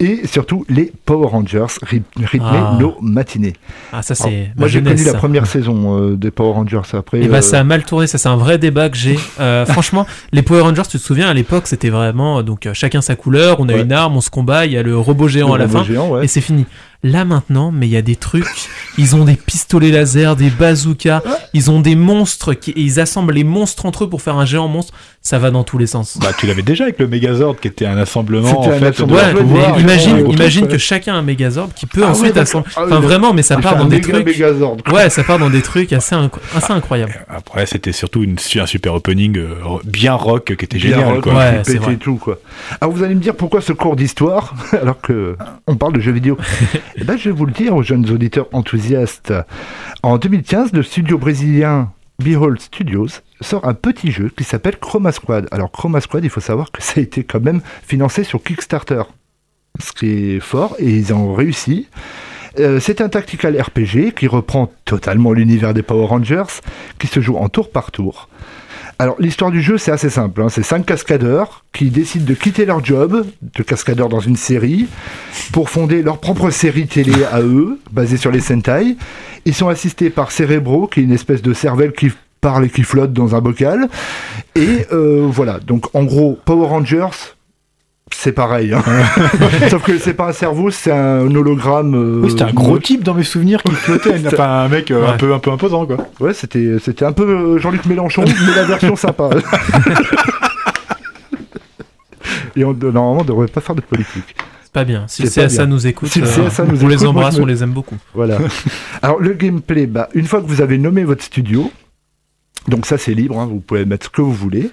et surtout les Power Rangers ry- rythmaient Ah. nos matinées. Ah ça c'est moi j'ai connu la ça. première saison euh, des Power Rangers après. Et bah euh, ça a mal tourné, ça c'est un vrai débat que j'ai. Euh, franchement, les Power Rangers, tu te souviens à l'époque, c'était vraiment euh, donc euh, chacun sa couleur, on a Ouais. une arme, on se combat, il y a le robot géant le à la robot fin, géant, ouais. et c'est fini. Là maintenant, mais il y a des trucs, ils ont des pistolets laser, des bazookas, ils ont des monstres qui et ils assemblent les monstres entre eux pour faire un géant monstre, ça va dans tous les sens. Bah, tu l'avais déjà avec le Megazord qui était un assemblement C'était en un fait, assemblement, Ouais, Ouais, pouvoir, mais imagine, imagine que chacun a un Megazord qui peut Ah ensuite assembler. Ah oui, Enfin vraiment, mais ça part dans des trucs. Megazord. Ouais, ça part dans des trucs assez, inc- assez incroyables. Après, c'était surtout une, un super opening euh, bien rock qui était Bien génial. rock, quoi. Ouais, qui vrai. tout quoi. Alors vous allez me dire pourquoi ce cours d'histoire alors que on parle de jeux vidéo. Eh ben je vais vous le dire aux jeunes auditeurs enthousiastes. En 2015, le studio brésilien Behold Studios sort un petit jeu qui s'appelle Chroma Squad. Alors Chroma Squad, il faut savoir que ça a été quand même financé sur Kickstarter. Ce qui est fort et ils ont réussi. Euh, c'est un tactical RPG qui reprend totalement l'univers des Power Rangers, qui se joue en tour par tour. Alors l'histoire du jeu c'est assez simple, hein. c'est cinq cascadeurs qui décident de quitter leur job de cascadeur dans une série pour fonder leur propre série télé à eux, basée sur les Sentai. Ils sont assistés par Cerebro, qui est une espèce de cervelle qui parle et qui flotte dans un bocal. Et euh, voilà, donc en gros, Power Rangers, c'est pareil. hein. Sauf que c'est pas un cerveau, c'est un hologramme. euh, Oui, c'était un gros type dans mes souvenirs qui flottait. enfin, un mec euh, un, peu, un peu imposant, quoi. Ouais, c'était, c'était un peu euh, Jean-Luc Mélenchon, mais la version sympa. Et on, normalement, on devrait pas faire de politique. C'est pas bien. Si le CSA nous écoute, Si le euh, CSA nous on les écoute, embrasse, me- on les aime beaucoup. Voilà. Alors, le gameplay, bah, une fois que vous avez nommé votre studio, donc ça c'est libre, hein, vous pouvez mettre ce que vous voulez,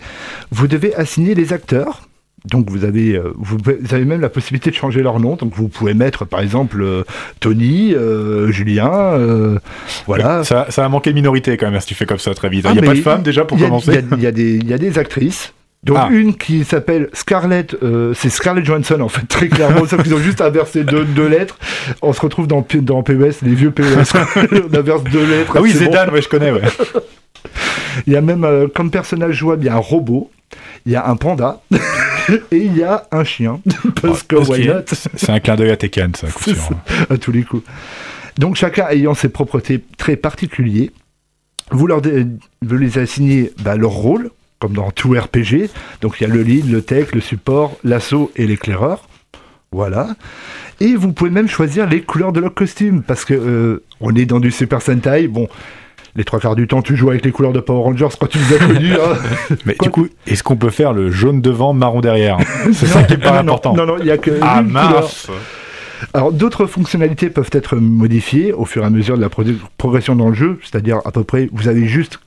vous devez assigner les acteurs. Donc vous avez, euh, vous, vous avez même la possibilité de changer leur nom. Donc vous pouvez mettre par exemple euh, Tony, euh, Julien, euh, voilà. Ça, ça va manquer de minorité quand même si tu fais comme ça très vite. Ah, Il n'y a mais pas de femmes déjà pour a- commencer. Il y, a- y a des- il y a des actrices. Donc Ah. une qui s'appelle Scarlett, euh, c'est Scarlett Johansson en fait très clairement, sauf qu'ils ont juste inversé deux, deux lettres. On se retrouve dans, dans PES, les vieux PES, on inverse deux lettres. Ah oui, c'est bon. Ouais, je connais, ouais. Il y a même euh, comme personnage jouable, il y a un robot, il y a un panda et il y a un chien parce que why not? C'est un clin d'œil à Tekken, ça, coup à tous les coups. Donc chacun ayant ses propretés très particuliers, vous leur vous les assignez bah, leur rôle, comme dans tout RPG. Donc il y a le lead, le tech, le support, l'assaut et l'éclaireur. Voilà. Et vous pouvez même choisir les couleurs de leur costume, parce que euh, on est dans du Super Sentai. Bon, les trois quarts du temps, tu joues avec les couleurs de Power Rangers quand tu les as connus. hein. Mais Quoi du coup, est-ce qu'on peut faire le jaune devant, marron derrière C'est ça qui me paraît non, important. Non, non, il y a que Ah mince Alors d'autres fonctionnalités peuvent être modifiées au fur et à mesure de la pro- progression dans le jeu, c'est-à-dire à peu près vous avez juste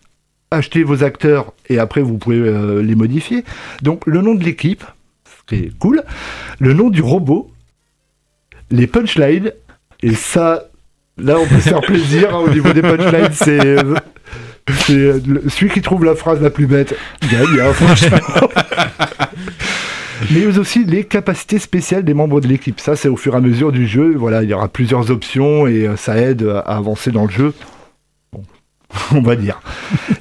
acheté vos acteurs et après vous pouvez euh, les modifier. Donc le nom de l'équipe, ce qui est cool, le nom du robot, les punchlines et ça là on peut se faire plaisir hein, au niveau des punchlines, c'est euh, euh, celui qui trouve la phrase la plus bête gagne, hein, franchement. Mais aussi les capacités spéciales des membres de l'équipe. Ça, c'est au fur et à mesure du jeu. Voilà, il y aura plusieurs options et euh, ça aide à avancer dans le jeu. On va dire.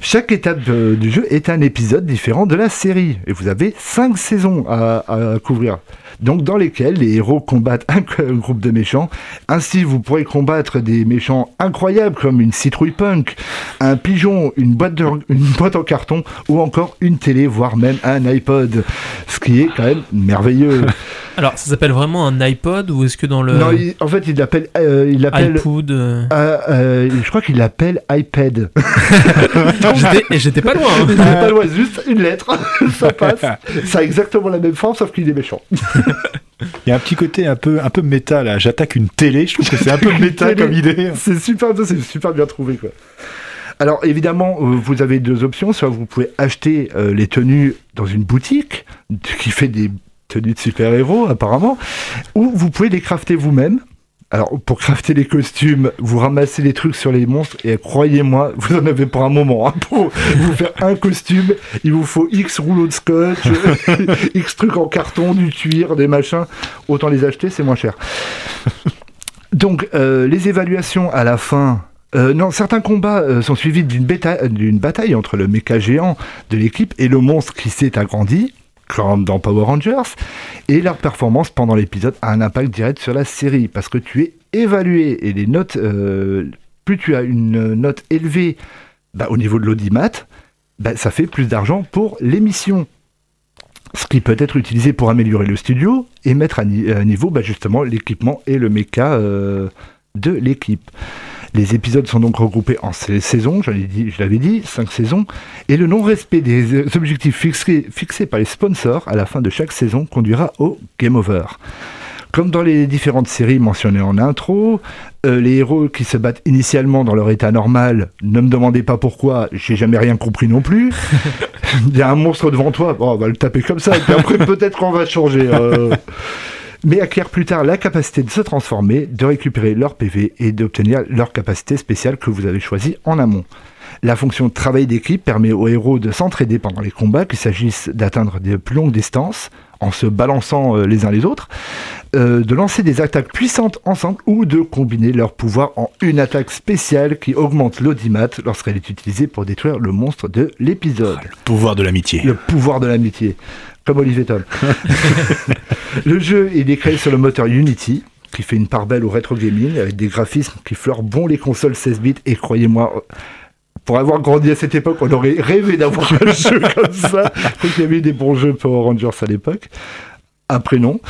Chaque étape du jeu est un épisode différent de la série. Et vous avez cinq saisons à couvrir. Donc, dans lesquelles les héros combattent un, un groupe de méchants. Ainsi, vous pourrez combattre des méchants incroyables comme une citrouille punk, un pigeon, une boîte, de- une boîte en carton ou encore une télé, voire même un iPod. Ce qui est quand même merveilleux. Alors, ça s'appelle vraiment un iPod ou est-ce que dans le Non, il- en fait, il l'appelle. euh, il l'appelle. iPod euh, euh, je crois qu'il l'appelle iPad. J'étais et j'étais pas loin. hein. Il est pas loin, juste une lettre, ça passe. Ça a exactement la même forme, sauf qu'il est méchant. Il y a un petit côté un peu, un peu méta là. J'attaque une télé, je trouve que c'est un peu méta comme idée. C'est super, c'est super bien trouvé, quoi. Alors évidemment, euh, vous avez deux options. Soit vous pouvez acheter euh, les tenues dans une boutique qui fait des tenues de super-héros apparemment, ou vous pouvez les crafter vous-même. Alors pour crafter les costumes, vous ramassez les trucs sur les monstres et croyez-moi, vous en avez pour un moment. hein. Pour vous faire un costume, il vous faut X rouleaux de scotch, X trucs en carton, du cuir, des machins. Autant les acheter, c'est moins cher. Donc, euh, les évaluations à la fin. euh, non, certains combats euh, sont suivis d'une bataille entre le méca géant de l'équipe et le monstre qui s'est agrandi, comme dans Power Rangers, et leur performance pendant l'épisode a un impact direct sur la série, parce que tu es évalué, et les notes, euh, plus tu as une note élevée bah, au niveau de l'audimat, bah, ça fait plus d'argent pour l'émission. Ce qui peut être utilisé pour améliorer le studio et mettre à, ni- à niveau bah, justement l'équipement et le méca euh, de l'équipe. Les épisodes sont donc regroupés en sa- saisons, je l'avais dit, cinq saisons, et le non-respect des objectifs fixés, fixés par les sponsors à la fin de chaque saison conduira au game over. Comme dans les différentes séries mentionnées en intro, euh, les héros qui se battent initialement dans leur état normal, ne me demandez pas pourquoi, j'ai jamais rien compris non plus. Il y a un monstre devant toi, bon, on va le taper comme ça, et puis après peut-être qu'on va changer. euh. Mais acquièrent plus tard la capacité de se transformer, de récupérer leur PV et d'obtenir leur capacité spéciale que vous avez choisie en amont. La fonction travail d'équipe permet aux héros de s'entraider pendant les combats, qu'il s'agisse d'atteindre des plus longues distances, en se balançant euh, les uns les autres, euh, de lancer des attaques puissantes ensemble ou de combiner leurs pouvoirs en une attaque spéciale qui augmente l'audimat lorsqu'elle est utilisée pour détruire le monstre de l'épisode. Pouvoir de l'amitié. Le pouvoir de l'amitié, comme Olivier Tom. le jeu il est créé sur le moteur Unity, qui fait une part belle au rétro gaming, avec des graphismes qui fleurent bon les consoles 16 bits, et croyez-moi, pour avoir grandi à cette époque, on aurait rêvé d'avoir un jeu comme ça. Je crois qu'il y avait eu des bons jeux Power Rangers à l'époque. Après, non.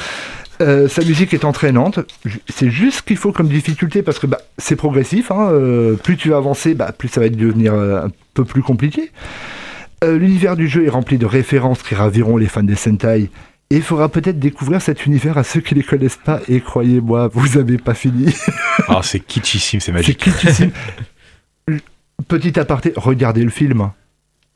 Euh, sa musique est entraînante. C'est juste ce qu'il faut comme difficulté parce que bah, c'est progressif. hein. Euh, plus tu vas avancer, bah, plus ça va devenir euh, un peu plus compliqué. Euh, L'univers du jeu est rempli de références qui raviront les fans des Sentai. Et il faudra peut-être découvrir cet univers à ceux qui ne les connaissent pas. Et croyez-moi, vous n'avez pas fini. Ah, c'est kitschissime, c'est C'est magique. kitschissime. Petit aparté, regardez le film.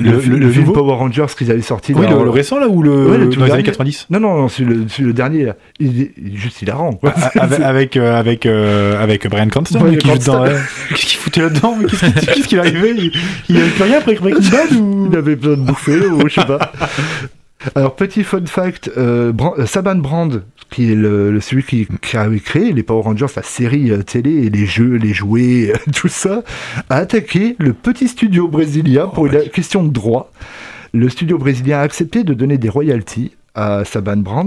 Le- Le, le- le le film Power Rangers qu'ils avaient sorti. Oui, dans- le, le récent là ou le, Ouais, le tout dans les années dernier. 90 Non, non, non, c'est le, c'est le dernier. là. Il est juste hilarant. Quoi. Ah, avec avec euh, avec, euh, avec Brian Cranston Brian qui. Cranston. ouais. Qu'est-ce qu'il foutait là-dedans Qu'est-ce qui qu'est-ce qu'il arrivait Il, il avait plus rien après Breaking Bad ou? Il avait besoin de bouffer ou je sais pas. Alors, petit fun fact, euh, euh, Saban Brand, qui est le, le- celui qui, qui a créé les Power Rangers, la série euh, télé, et les jeux, les jouets, tout ça, a attaqué le petit studio brésilien pour une question de droit. Le studio brésilien a accepté de donner des royalties à Saban Brands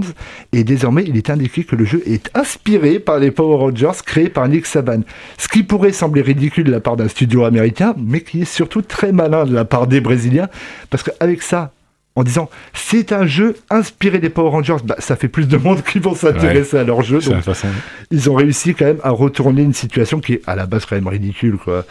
et désormais il est indiqué que le jeu est inspiré par les Power Rangers créés par Nick Saban. Ce qui pourrait sembler ridicule de la part d'un studio américain, mais qui est surtout très malin de la part des Brésiliens, parce qu'avec ça, en disant c'est un jeu inspiré des Power Rangers, bah, ça fait plus de monde qui vont s'intéresser à leur jeu. Donc façon. ils ont réussi quand même à retourner une situation qui est à la base quand même ridicule quoi.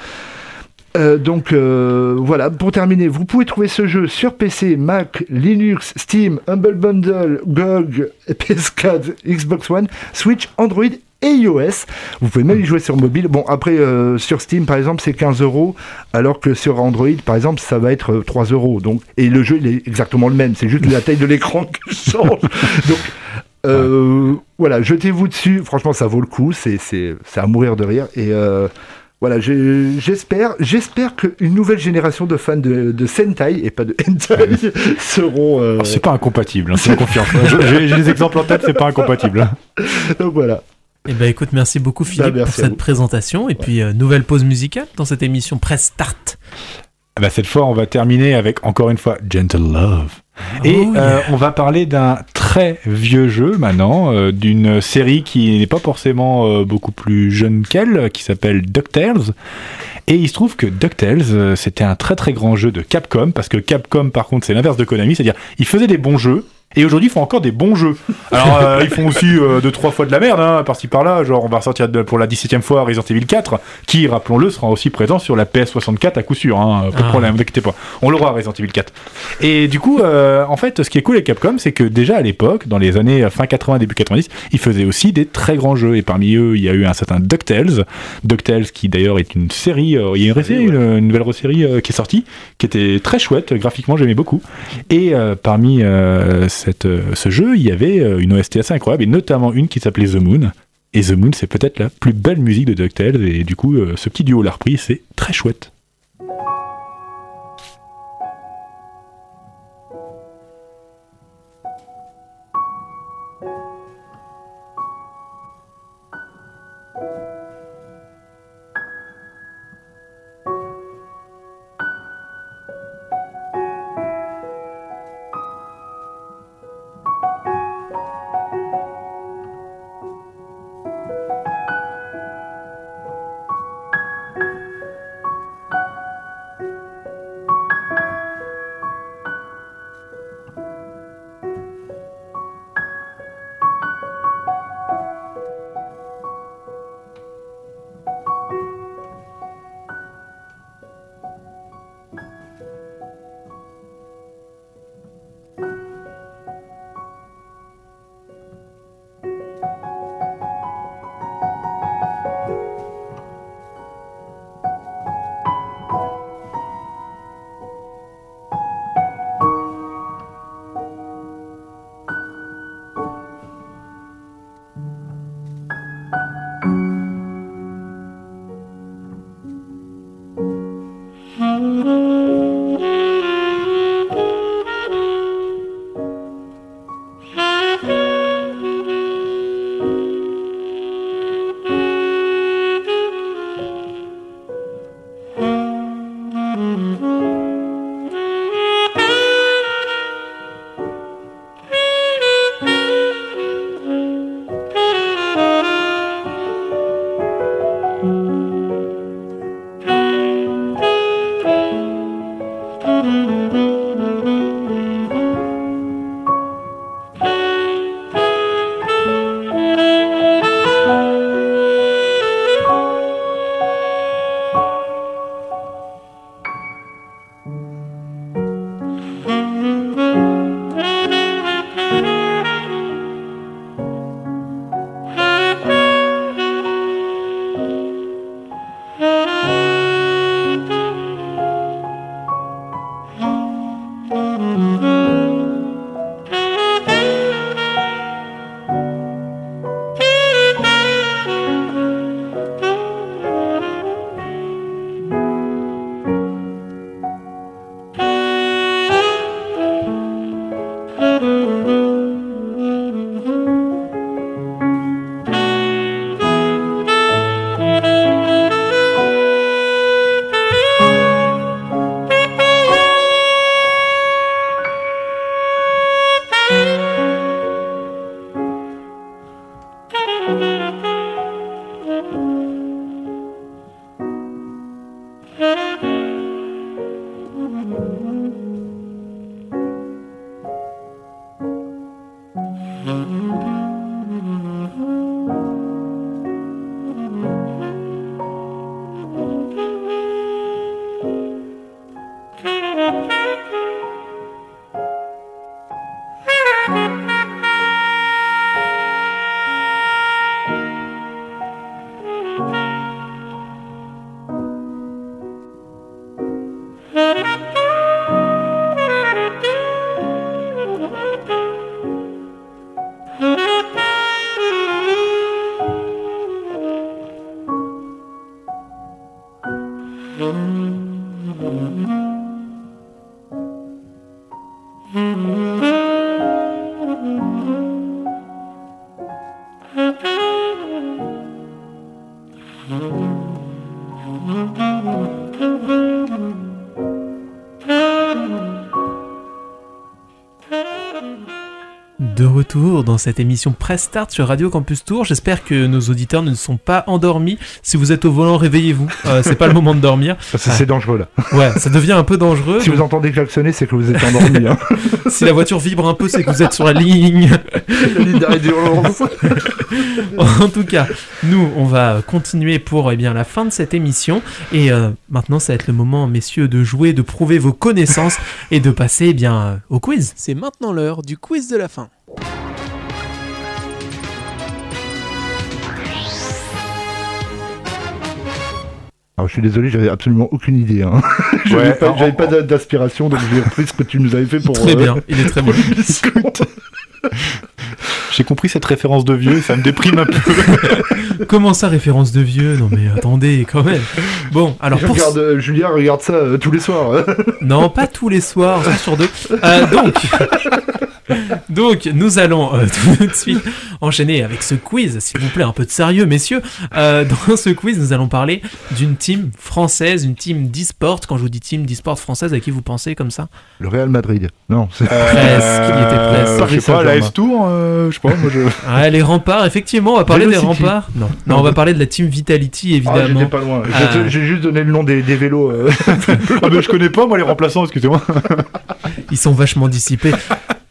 Euh, donc euh, voilà, pour terminer, vous pouvez trouver ce jeu sur PC, Mac, Linux, Steam, Humble Bundle, GOG, PS4, Xbox One, Switch, Android et iOS. Vous pouvez même y jouer sur mobile. Bon, après, euh, sur Steam, par exemple, c'est 15 euros, alors que sur Android, par exemple, ça va être euh, 3 euros. Donc, et le jeu, il est exactement le même. C'est juste la taille de l'écran qui change. Donc, euh, voilà, jetez-vous dessus. Franchement, ça vaut le coup. C'est, c'est, c'est à mourir de rire. Et euh, voilà, j'espère, j'espère qu'une nouvelle génération de fans de, de Sentai et pas de Hentai seront. euh, C'est pas incompatible, hein, c'est confiance. J'ai des exemples en tête, c'est pas incompatible. donc voilà. Eh ben écoute, merci beaucoup Philippe Bah, merci pour cette vous. présentation et puis euh, nouvelle pause musicale dans cette émission Press Start. Ah bah, cette fois, on va terminer avec encore une fois Gentle Love. Et Oh, yeah. euh, on va parler d'un très vieux jeu maintenant, euh, d'une série qui n'est pas forcément euh, beaucoup plus jeune qu'elle, qui s'appelle DuckTales. Et il se trouve que DuckTales, c'était un très très grand jeu de Capcom, parce que Capcom, par contre, c'est l'inverse de Konami, c'est-à-dire ils faisaient des bons jeux. Et aujourd'hui, ils font encore des bons jeux. Alors, euh, ils font aussi euh, deux, trois fois de la merde, hein, par-ci par-là. Genre, on va ressortir de- pour la 17ème fois Resident Evil 4, qui, rappelons-le, sera aussi présent sur la PS64 à coup sûr. Hein, pas de Ah. problème, ne vous inquiétez pas. On l'aura Resident Evil 4. Et du coup, euh, en fait, ce qui est cool avec Capcom, c'est que déjà à l'époque, dans les années fin 80, début 90, ils faisaient aussi des très grands jeux. Et parmi eux, il y a eu un certain DuckTales. DuckTales, qui d'ailleurs est une série, il y a une, série, une, une nouvelle série qui est sortie, qui était très chouette. Graphiquement, j'aimais beaucoup. Et parmi euh, euh, ce jeu, il y avait euh, une OST assez incroyable, et notamment une qui s'appelait The Moon. Et The Moon, c'est peut-être la plus belle musique de DuckTales, et du coup, euh, ce petit duo l'a repris, c'est très chouette. De retour dans cette émission Press Start sur Radio Campus Tour. J'espère que nos auditeurs ne sont pas endormis. Si vous êtes au volant, réveillez-vous. Euh, c'est pas le moment de dormir. C'est dangereux là. Ouais, ça devient un peu dangereux. Si vous entendez klaxonner, c'est que vous êtes endormi. Hein. Si la voiture vibre un peu, c'est que vous êtes sur la ligne. La ligne d'arrêt d'urgence. en tout cas, nous, on va continuer pour eh bien, la fin de cette émission. Et euh, maintenant, ça va être le moment, messieurs, de jouer, de prouver vos connaissances et de passer eh bien, euh, au quiz. C'est maintenant l'heure du quiz de la fin. you Alors je suis désolé, j'avais absolument aucune idée. Hein. J'avais Ouais, pas, en- d'aspiration, donc j'ai repris ce que tu nous avais fait pour. Très euh, bien, il est très bon. J'ai compris cette référence de vieux, ça me déprime un peu. Comment ça, référence de vieux? Non mais attendez, quand même. Bon, alors Je pour... regarde, euh, Julien regarde ça euh, tous les soirs. Non, pas tous les soirs, un sur deux. Euh, donc, donc, nous allons euh, tout de suite enchaîner avec ce quiz. S'il vous plaît, un peu de sérieux, messieurs. Euh, dans ce quiz, nous allons parler d'une team française, une team d'e-sport. Quand je vous dis team d'e-sport française, à qui vous pensez comme ça? Le Real Madrid. Non, c'est. Presque, il était presque. Euh, Je sais pas, la S-Tour, euh, je sais pas, moi je. Ah, les remparts, effectivement, on va parler des remparts? Non, non, on va parler de la team Vitality, Ah, évidemment. j'étais pas loin. Ah. J'ai- juste donné le nom des, des vélos. euh. Ah, mais je connais pas, moi, les remplaçants, excusez-moi. Ils sont vachement dissipés.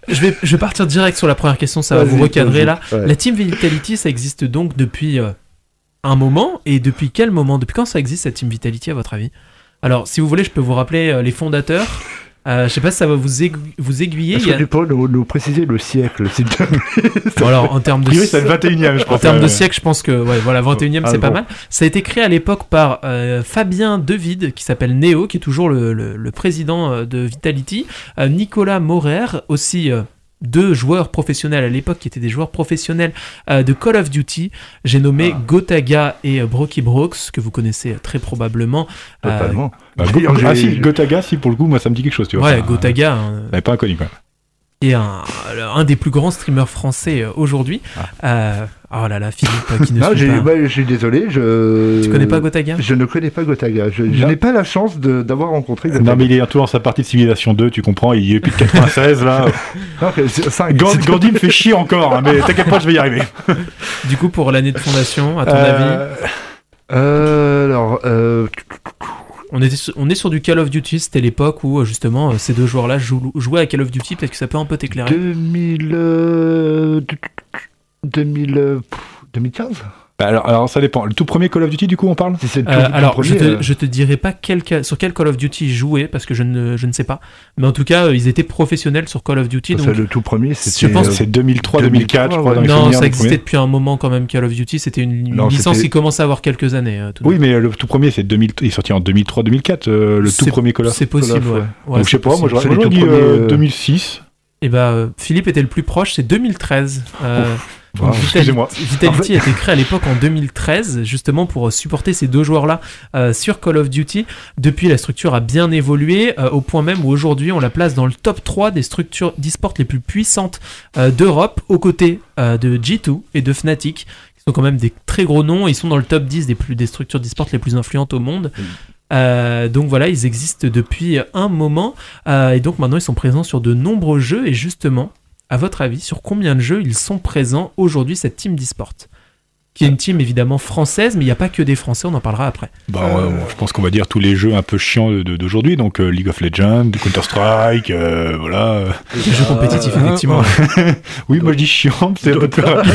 Je vais, je vais partir direct sur la première question, ça va vous recadrer là. Ouais. La Team Vitality, ça existe donc depuis euh, un moment. Et depuis quel moment Depuis quand ça existe cette Team Vitality à votre avis? Alors, si vous voulez, je peux vous rappeler euh, les fondateurs. Euh, je sais pas si ça va vous, aigu- vous aiguiller. Est-ce que a- tu peux nous, nous préciser le siècle, s'il te plaît? Bon, alors, en termes de, c'est le 21 e je en crois. termes de siècle, je pense que ouais, voilà, 21 e Ah, c'est pas mal. Ça a été créé à l'époque par euh, Fabien Devide, qui s'appelle Neo, qui est toujours le, le- le président de Vitality. Euh, Nicolas Morer, aussi deux joueurs professionnels à l'époque, qui étaient des joueurs professionnels euh, de Call of Duty. J'ai nommé Ah. Gotaga et euh, Brocky Brooks, que vous connaissez euh, très probablement. Euh, Totalement. Bah, Go- ah si, Gotaga, si, pour le coup, moi, ça me dit quelque chose, tu vois. ouais, Enfin, Gotaga, hein, pas inconnu, quoi. Est un, un des plus grands streamers français euh, aujourd'hui. Euh, oh là là, Philippe, euh, qui ne Non, pas. ouais, je suis désolé. Je... Tu connais pas Gotaga? Je ne connais pas Gotaga. Je, n'ai pas la chance de- d'avoir rencontré Gotaga. Non, mais il est tout dans sa partie de Civilisation 2, tu comprends, il y est depuis 96, là. Non. Gand- Gandhi me fait chier encore, hein, mais t'inquiète pas, je vais y arriver. Du coup, pour l'année de fondation, à ton avis? Euh, Euh, alors, euh, On est, sur, on est sur du Call of Duty, c'était l'époque où justement ces deux joueurs-là jou- jouaient à Call of Duty, peut-être que ça peut un peu t'éclairer. 2000, euh, 2000, euh, pff, 2015 bah, alors, alors, ça dépend. Le tout premier Call of Duty, du coup, on parle Si le Euh, alors, premier, je, te, euh, je te dirai pas quel, sur quel Call of Duty ils jouaient, parce que je ne, je ne sais pas. Mais en tout cas, euh, ils étaient professionnels sur Call of Duty. donc, c'est le tout premier, c'était. Je pense euh, C'est 2003, 2004, je crois, dans les non, ça existait premier. depuis un moment quand même, Call of Duty. C'était une, une Non, licence qui commençait à avoir quelques années. euh, tout Oui, mais le tout premier, c'est 2000, il est sorti en 2003, 2004, euh, le tout premier Call of. C'est possible, Call of, ouais. ouais. Ouais, Donc, je sais pas, moi, j'aurais dit euh, premiers, euh, 2006. Et bah, Philippe était le plus proche, c'est 2013. Euh, Wow. Vitality- a été créé à l'époque en 2013, justement pour euh, supporter ces deux joueurs-là euh, sur Call of Duty. Depuis, la structure a bien évolué, euh, au point même où aujourd'hui on la place dans le top 3 des structures d'e-sport les plus puissantes euh, d'Europe, aux côtés euh, de G2 et de Fnatic, qui sont quand même des très gros noms. Ils sont dans le top 10 des, plus, des structures d'e-sport les plus influentes au monde. Euh, donc voilà, ils existent depuis un moment euh, et donc maintenant ils sont présents sur de nombreux jeux et justement, à votre avis, sur combien de jeux ils sont présents aujourd'hui cette team d'e-sport? Qui est une team évidemment française, mais il n'y a pas que des Français, on en parlera après. Bah, ouais, bon, je pense qu'on va dire tous les jeux un peu chiants d'aujourd'hui, donc euh, League of Legends, Counter-Strike, euh, voilà. Les jeux compétitifs, effectivement. Oui, moi je dis chiant, c'est un peu plus rapide.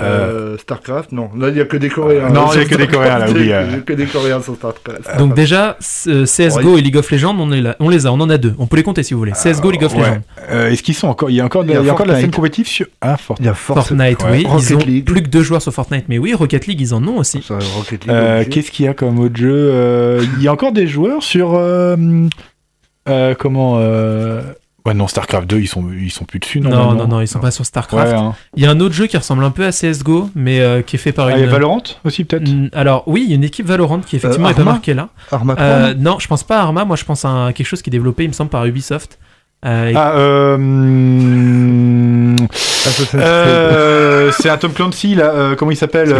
Euh, Starcraft, non. Là, il n'y a que des Coréens. Non, hein, il y a que des Coréens, là, oui, Il y a euh. que des Coréens sur Starcraft. Donc déjà, c- euh, CSGO et League of Legends, on, est là, on les a, on en a deux. On peut les compter si vous voulez. CSGO, League of Ouais. Legends. Euh, Est-ce qu'ils sont encore Il y a encore de, la scène compétitive sur. Ah, Fortnite. Il y a Force- Fortnite, ouais. oui. Rocket ils ont League. plus que deux joueurs sur Fortnite, mais oui, Rocket League, ils en ont aussi. Euh. Qu'est-ce qu'il y a comme autre jeu Euh, Il y a encore des joueurs sur. euh, euh, comment euh, Ouais, non, StarCraft 2, ils sont, ils sont plus dessus, non Non, non, non, ils sont pas sur StarCraft. Ouais, hein. Il y a un autre jeu qui ressemble un peu à CSGO, mais euh, qui est fait par Ah, une. il y a Valorant aussi, peut-être Mm, Alors oui, il y a une équipe Valorant qui effectivement Euh, est pas marquée là. Arma 3, Euh, non non, je pense pas à Arma. Moi, je pense à quelque chose qui est développé, il me semble, par Ubisoft. Euh, et- Ah, euh. euh, c'est un Tom Clancy, là. euh, comment il s'appelle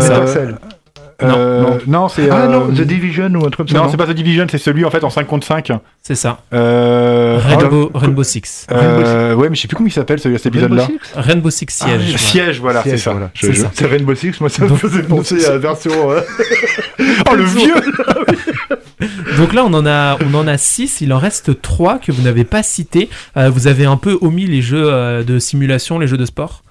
euh, Cell. euh, Non, non, c'est. Ah euh, non, The Division ou un truc comme ça. Non, c'est pas The Division, c'est celui en fait en 5 contre 5. c'est ça. Euh, Rainbow, Rainbow Six. euh, ouais, mais je sais plus comment il s'appelle cet Rainbow épisode-là. Six? Rainbow Six Siege. Ah, ouais. Siège, voilà, Siège, c'est ça. voilà. C'est je- ça. C'est Rainbow Six, moi ça me faisait penser à la version. euh, Oh, le vieux Donc là, on en a, on en a six. Il en reste trois que vous n'avez pas cités. Euh, vous avez un peu omis les jeux euh, de simulation, les jeux de sport.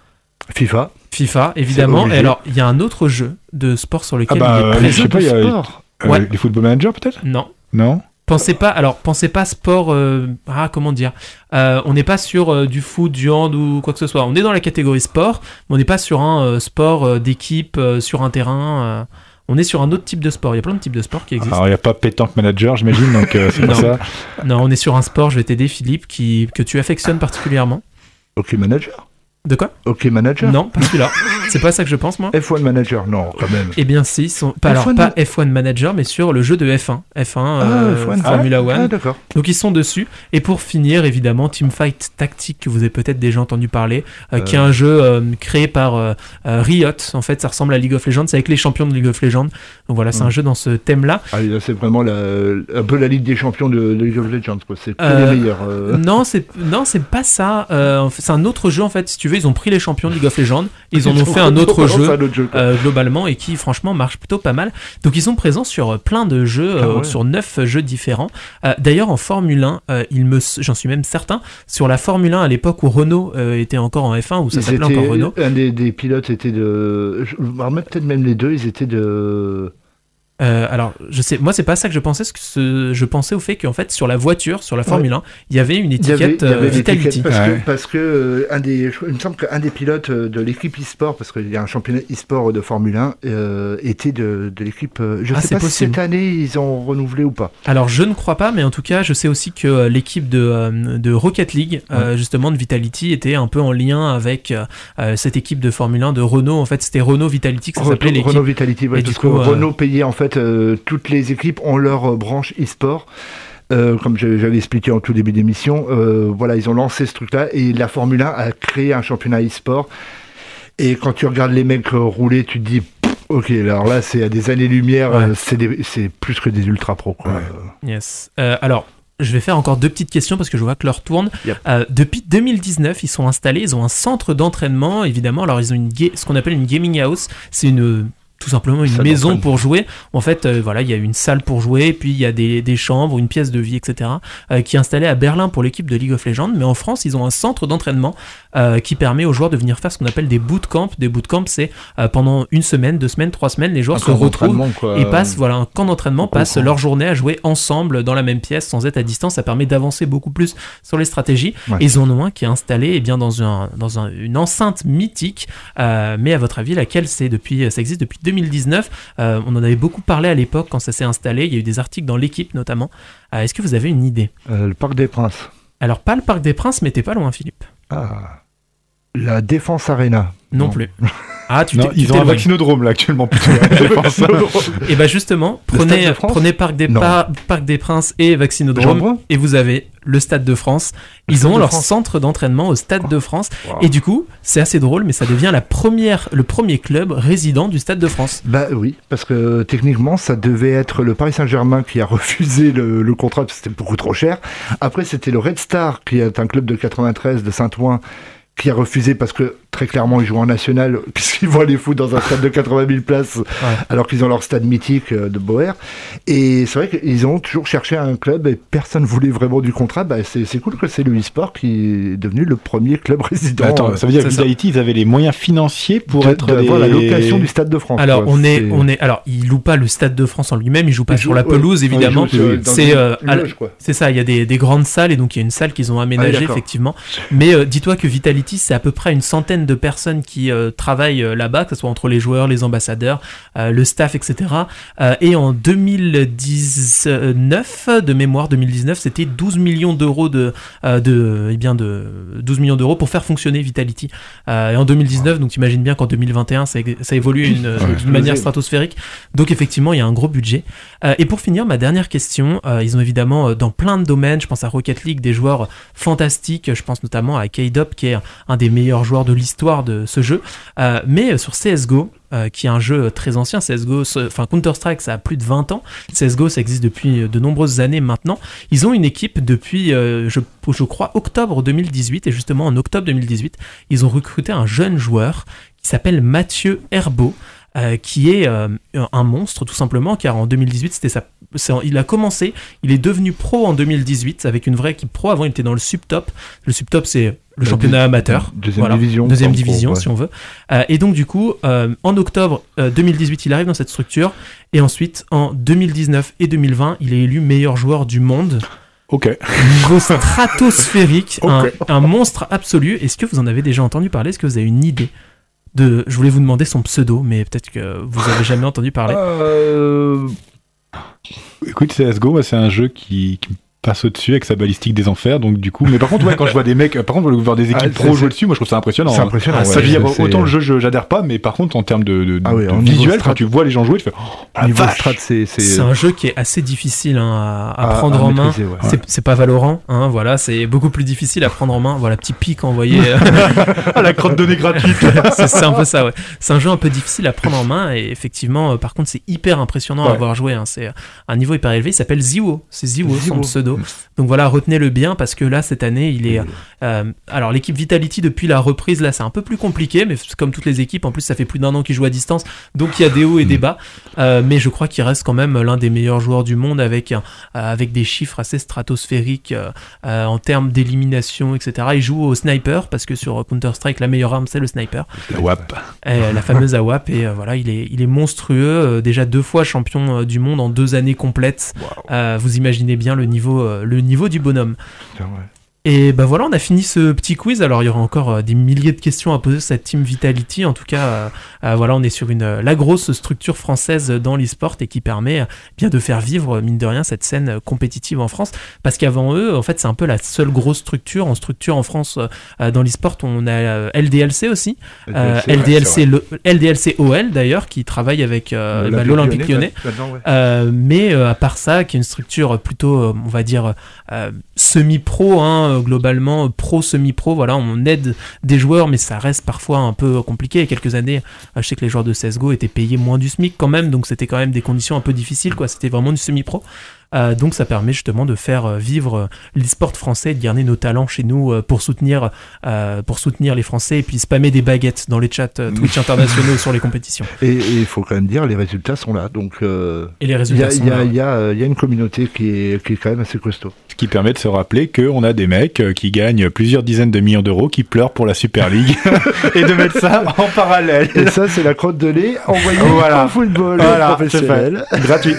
FIFA. FIFA, évidemment. Et alors, il y a un autre jeu de sport sur Ah lequel bah, il est euh, présent. je sais pas, il y a Sport. euh, Ouais. les Football Manager peut-être? Non. Non? Pensez pas, alors pensez pas sport, euh, ah comment dire, Euh, on n'est pas sur du foot, du hand ou quoi que ce soit. On est dans la catégorie sport, mais on n'est pas sur un sport d'équipe sur un terrain. on est sur un autre type de sport. Il y a plein de types de sports qui existent. Alors il n'y a pas Pétanque Manager, j'imagine, donc c'est Non. pas ça. Non, on est sur un sport. Je vais t'aider, Philippe, qui que tu affectionnes particulièrement. Ok Manager? De quoi Ok Manager. Non, pas celui-là. C'est pas ça que je pense moi. F1 Manager. Non, quand même. Eh bien, si, sont pas alors F1 pas F1 Manager, mais sur le jeu de F1, F1, Ah, euh, F1. Formula Ah, One. Ah, d'accord. Donc ils sont dessus. Et pour finir, évidemment, Teamfight Tactique que vous avez peut-être déjà entendu parler, euh, qui est un jeu euh, créé par euh, euh, Riot. En fait, ça ressemble à League of Legends. C'est avec les champions de League of Legends. Donc voilà, c'est Mm. un jeu dans ce thème-là. Ah, là, c'est vraiment la, un peu la Ligue des champions de, de League of Legends. quoi. C'est Euh, les meilleurs. euh. Non, c'est pas ça. Euh, c'est un autre jeu en fait. Si tu veux, ils ont pris les champions de League of Legends, ils en ont fait un autre jeu. un autre jeu, quoi. euh, globalement et qui franchement marche plutôt pas mal. Donc ils sont présents sur euh, plein de jeux, Ah euh, ouais. sur neuf jeux différents. Euh, D'ailleurs en Formule 1, euh, il me, j'en suis même certain, sur la Formule 1 à l'époque où Renault était encore en F1 où ça s'appelait encore Renault. Un des, des pilotes était de. Peut-être même les deux, ils étaient de. Euh, alors je sais, moi c'est pas ça que je pensais, ce que ce- je pensais au fait qu'en fait sur la voiture, sur la Formule 1, il y avait une Il y avait- étiquette il y avait euh, Vitality. Parce Ouais. que, parce que euh, un des, il me semble qu'un des pilotes euh, de l'équipe e-sport, parce qu'il y a un championnat e-sport de Formule 1, euh, était de, de l'équipe. euh, Je Ah, sais c'est pas si possible. cette année ils ont renouvelé ou pas. Alors je ne crois pas, mais en tout cas, je sais aussi que euh, l'équipe de, euh, de Rocket League, euh, justement de Vitality, était un peu en lien avec euh, euh, cette équipe de Formule 1 de Renault. En fait, c'était Renault Vitality que ça s'appelait Renault, l'équipe. Renault Vitality, parce du coup, que euh, Renault payait en fait euh, toutes les équipes ont leur euh, branche e-sport. Euh, comme j'avais expliqué en tout début d'émission, euh, voilà, ils ont lancé ce truc-là et la Formule 1 a créé un championnat e-sport. Et quand tu regardes les mecs rouler, tu te dis, ok, alors là, c'est à des années-lumière, Ouais. euh, c'est plus que des ultra pros. Quoi. Yes. Alors, je vais faire encore deux petites questions parce que je vois que l'heure tourne. Yep. Euh, depuis 2019, ils sont installés, ils ont un centre d'entraînement, évidemment. Alors, ils ont une ce qu'on appelle une gaming house. C'est une tout simplement une maison pour jouer. En fait, euh, voilà, il y a une salle pour jouer, puis il y a des, des chambres, une pièce de vie, etc., euh, qui est installée à Berlin pour l'équipe de League of Legends. Mais en France, ils ont un centre d'entraînement euh, qui permet aux joueurs de venir faire ce qu'on appelle des bootcamps. Des bootcamps, c'est euh, pendant une semaine, deux semaines, trois semaines, les joueurs Un se retrouvent et passent, voilà, un camp d'entraînement, passent leur journée à jouer ensemble dans la même pièce sans être à distance. Ça permet d'avancer beaucoup plus sur les stratégies. Ouais. Et ils en ont un qui est installé eh bien, dans, un, dans un- une enceinte mythique. Euh, mais à votre avis, laquelle c'est depuis, ça existe depuis 2019 Euh, On en avait beaucoup parlé à l'époque quand ça s'est installé. Il y a eu des articles dans l'équipe notamment. Euh, Est-ce que vous avez une idée? Euh, le Parc des Princes. Alors, pas le Parc des Princes, mais t'es pas loin, Philippe. Ah. La Défense Arena. Non, Non. plus. Ah, tu Non, t'es- tu ils ont un vaccinodrome là actuellement plutôt. je pense. Et bah justement, Le Stade prenez, de prenez Parc des, Parc Princes et Vaccinodrome et vous avez le Stade de France. Ils Stade ont leur France. centre d'entraînement au Stade de France. Wow. Et du coup, c'est assez drôle, mais ça devient la première, le premier club résident du Stade de France. Bah oui, parce que techniquement, ça devait être le Paris Saint-Germain qui a refusé le, le contrat parce que c'était beaucoup trop cher. Après, c'était le Red Star, qui est un club de 93 de Saint-Ouen, qui a refusé parce que très clairement, ils jouent en national, puisqu'ils vont aller foutre dans un stade de 80 000 places, alors qu'ils ont leur stade mythique euh, de Boer. Et c'est vrai qu'ils ont toujours cherché un club et personne voulait vraiment du contrat. Bah, c'est c'est cool que c'est le e-sport qui est devenu le premier club résident. Bah, Attends, ça veut dire que. Vitality, ils avaient les moyens financiers pour de- être la location du stade de France. Alors quoi. on est, on est, alors il loue pas le Stade de France en lui-même, il joue pas Ils sur jouent- la pelouse ouais, évidemment. ils jouent C'est une- euh, une à la- loge, quoi. C'est ça, il y a des, des grandes salles et donc il y a une salle qu'ils ont aménagée Ah d'accord. effectivement. Mais euh, dis-toi que Vitality C'est à peu près une centaine de personnes qui euh, travaillent euh, là-bas, que ce soit entre les joueurs, les ambassadeurs, euh, le staff, etc. Et en 2019, de mémoire 2019, c'était 12 millions d'euros de, de, eh bien de 12 millions d'euros pour faire fonctionner Vitality. Et en 2019, donc t'imagines bien qu'en 2021, ça, ça évolue Ouais, d'une manière stratosphérique. Donc effectivement, il y a un gros budget. Et pour finir, ma dernière question, ils ont évidemment dans plein de domaines, je pense à Rocket League, des joueurs fantastiques, je pense notamment à K-Dop qui est un des meilleurs joueurs de l'histoire de ce jeu, Euh, mais sur CSGO, euh, qui est un jeu très ancien, CSGO, enfin Counter-Strike ça a plus de 20 ans, CSGO ça existe depuis euh, de nombreuses années maintenant, ils ont une équipe depuis, je, crois, octobre 2018, et justement en octobre 2018, ils ont recruté un jeune joueur qui s'appelle Mathieu Herbeau, qui est un monstre tout simplement, car en 2018, c'était sa, il a commencé, il est devenu pro en 2018 avec une vraie équipe pro. Avant, il était dans le subtop. Le subtop, c'est le championnat amateur. deuxième division, Deuxième division, ouais. si on veut. Euh, et donc, du coup, euh, en octobre euh, 2018, il arrive dans cette structure. Et ensuite, en 2019 et 2020, il est élu meilleur joueur du monde. Ok. Niveau stratosphérique, un, un monstre absolu. Est-ce que vous en avez déjà entendu parler? Est-ce que vous avez une idée de... Je voulais vous demander son pseudo, mais peut-être que vous avez jamais entendu parler. Euh, Écoute, CSGO, c'est un jeu qui, passe au-dessus avec sa balistique des enfers, donc du coup. Mais par contre, ouais, quand je vois des mecs, par contre, voir des équipes Ah, pro c'est- jouer dessus, moi, je trouve ça impressionnant. C'est hein. impressionnant, Ah, ouais, ça, dire, autant le jeu, je- j'adhère pas, mais par contre, en termes de, de, Ah ouais, de visuel, strat- quand tu vois les gens jouer, tu fais. Oh, la niveau vache strat, c'est c'est C'est un jeu qui est assez difficile hein, à, à à- prendre à en main. ouais. C'est- C'est pas Valorant, hein, voilà, c'est beaucoup plus difficile à prendre en main. Voilà, petit pic envoyé. Ah, la crotte de nez gratuite c'est c'est un peu ça, ouais. C'est un jeu un peu difficile à prendre en main et effectivement, euh, par contre, c'est hyper impressionnant à avoir joué. hein. C'est un niveau hyper élevé. Il s'appelle Ziwo. C'est Ziwo, son Ziwo. Donc voilà, retenez-le bien parce que là, cette année, il est. euh, alors, l'équipe Vitality, depuis la reprise, là, c'est un peu plus compliqué, mais comme toutes les équipes, en plus, ça fait plus d'un an qu'ils jouent à distance. Donc, il y a des hauts et des bas. Euh, mais je crois qu'il reste quand même l'un des meilleurs joueurs du monde avec, euh, avec des chiffres assez stratosphériques en termes d'élimination, etc. Il joue au sniper parce que sur Counter-Strike, la meilleure arme, c'est le sniper. La WAP. La fameuse AWAP et voilà il est il est monstrueux déjà deux fois champion du monde en deux années complètes vous imaginez bien le niveau euh, le niveau du bonhomme. Et ben voilà on a fini ce petit quiz. Alors il y aura encore euh, des milliers de questions à poser sur cette team Vitality. En tout cas euh, euh, voilà on est sur une la grosse structure française dans l'e-sport et qui permet bien de faire vivre mine de rien cette scène compétitive en France. Parce qu'avant eux en fait c'est un peu la seule grosse structure. En structure en France euh, dans l'e-sport on a LDLC aussi. Euh, LDLC, ouais, LDLC, c'est le- LDLC OL d'ailleurs, qui travaille avec bah, l'Olympique lyonnais. ouais, mais à part ça, qui est une structure plutôt, on va dire, semi-pro, hein, euh, globalement, euh, pro, semi-pro, voilà, on aide des joueurs, mais ça reste parfois un peu compliqué. Il y a quelques années, euh, je sais que les joueurs de CSGO étaient payés moins du SMIC quand même, donc c'était quand même des conditions un peu difficiles, quoi. C'était vraiment du semi-pro. Euh, donc ça permet justement de faire euh, vivre euh, l'e-sport français, et de garder nos talents chez nous euh, pour soutenir euh, pour soutenir les Français et puis spammer des baguettes dans les chats Twitch internationaux sur les compétitions. Et il faut quand même dire, les résultats sont là. Donc, euh, Et les il y résultats a, sont il y a- là. il y y a une communauté qui est, qui est quand même assez costaud. Ce qui permet de se rappeler qu'on a des mecs qui gagnent plusieurs dizaines de millions d'euros, qui pleurent pour la Super League, et de mettre ça en parallèle. Et ça, c'est la crotte de lait envoyée Voilà. au football Voilà, professionnel. Gratuit.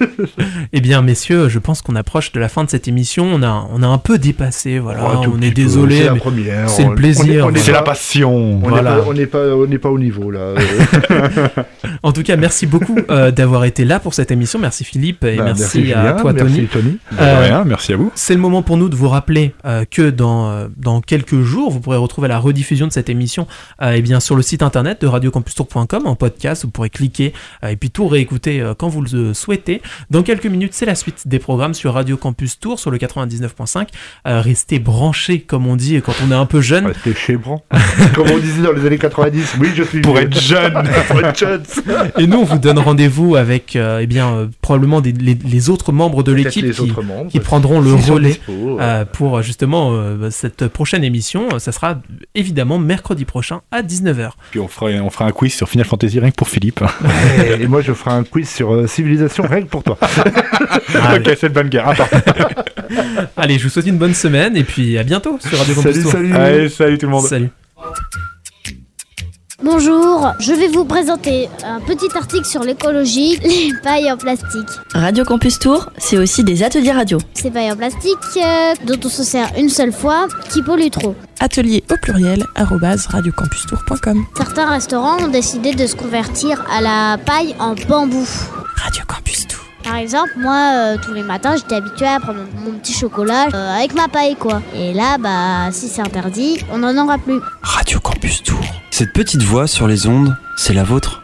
Eh bien, messieurs, je pense qu'on approche de la fin de cette émission. On a, on a un peu dépassé, voilà. Oh, on est désolé. C'est la mais première. c'est le plaisir, C'est la passion. On Voilà. n'est pas, pas, au niveau là. En tout cas, merci beaucoup euh, d'avoir été là pour cette émission. Merci Philippe et bah, merci, à toi, merci Tony. Euh, rien, merci à vous. C'est le moment pour nous de vous rappeler euh, que dans, dans quelques jours, vous pourrez retrouver la rediffusion de cette émission eh bien, sur le site internet de radiocampustour.com en podcast. Vous pourrez cliquer et puis tout réécouter quand vous le souhaitez. Dans quelques minutes, c'est la suite des programmes sur Radio Campus Tour sur le 99.5. Euh, restez branchés, comme on dit quand on est un peu jeune. Restez chez Bran. Comme on disait dans les années 90. Oui, je suis Pour être jeune. Pour être jeune. Et nous, on vous donne rendez-vous avec euh, eh bien, euh, probablement des- les, les autres membres de l'équipe qui, autres membres. qui prendront le relais. dispo, euh, Euh, pour justement euh, cette prochaine émission. Ça sera évidemment mercredi prochain à 19h. Puis on fera, on fera un quiz sur Final Fantasy rien que pour Philippe. et, et moi, je ferai un quiz sur euh, civilisation règle pour toi. Ok, c'est une bonne guerre. Attends. Allez, je vous souhaite une bonne semaine et puis à bientôt sur Radio Campus Tour. salut. Allez, salut tout le monde. Salut. Bonjour, je vais vous présenter un petit article sur l'écologie, les pailles en plastique. Radio Campus Tour, c'est aussi des ateliers radio. Ces pailles en plastique euh, dont on se sert une seule fois qui polluent trop. atelier au pluriel radiocampustour.com. Certains restaurants ont décidé de se convertir à la paille en bambou. Radio Campus Tour. Par exemple, moi, euh, tous les matins, j'étais habituée à prendre mon, mon petit chocolat euh, avec ma paille, quoi. Et là, bah, si c'est interdit, on n'en aura plus. Radio Campus Tour. Cette petite voix sur les ondes, c'est la vôtre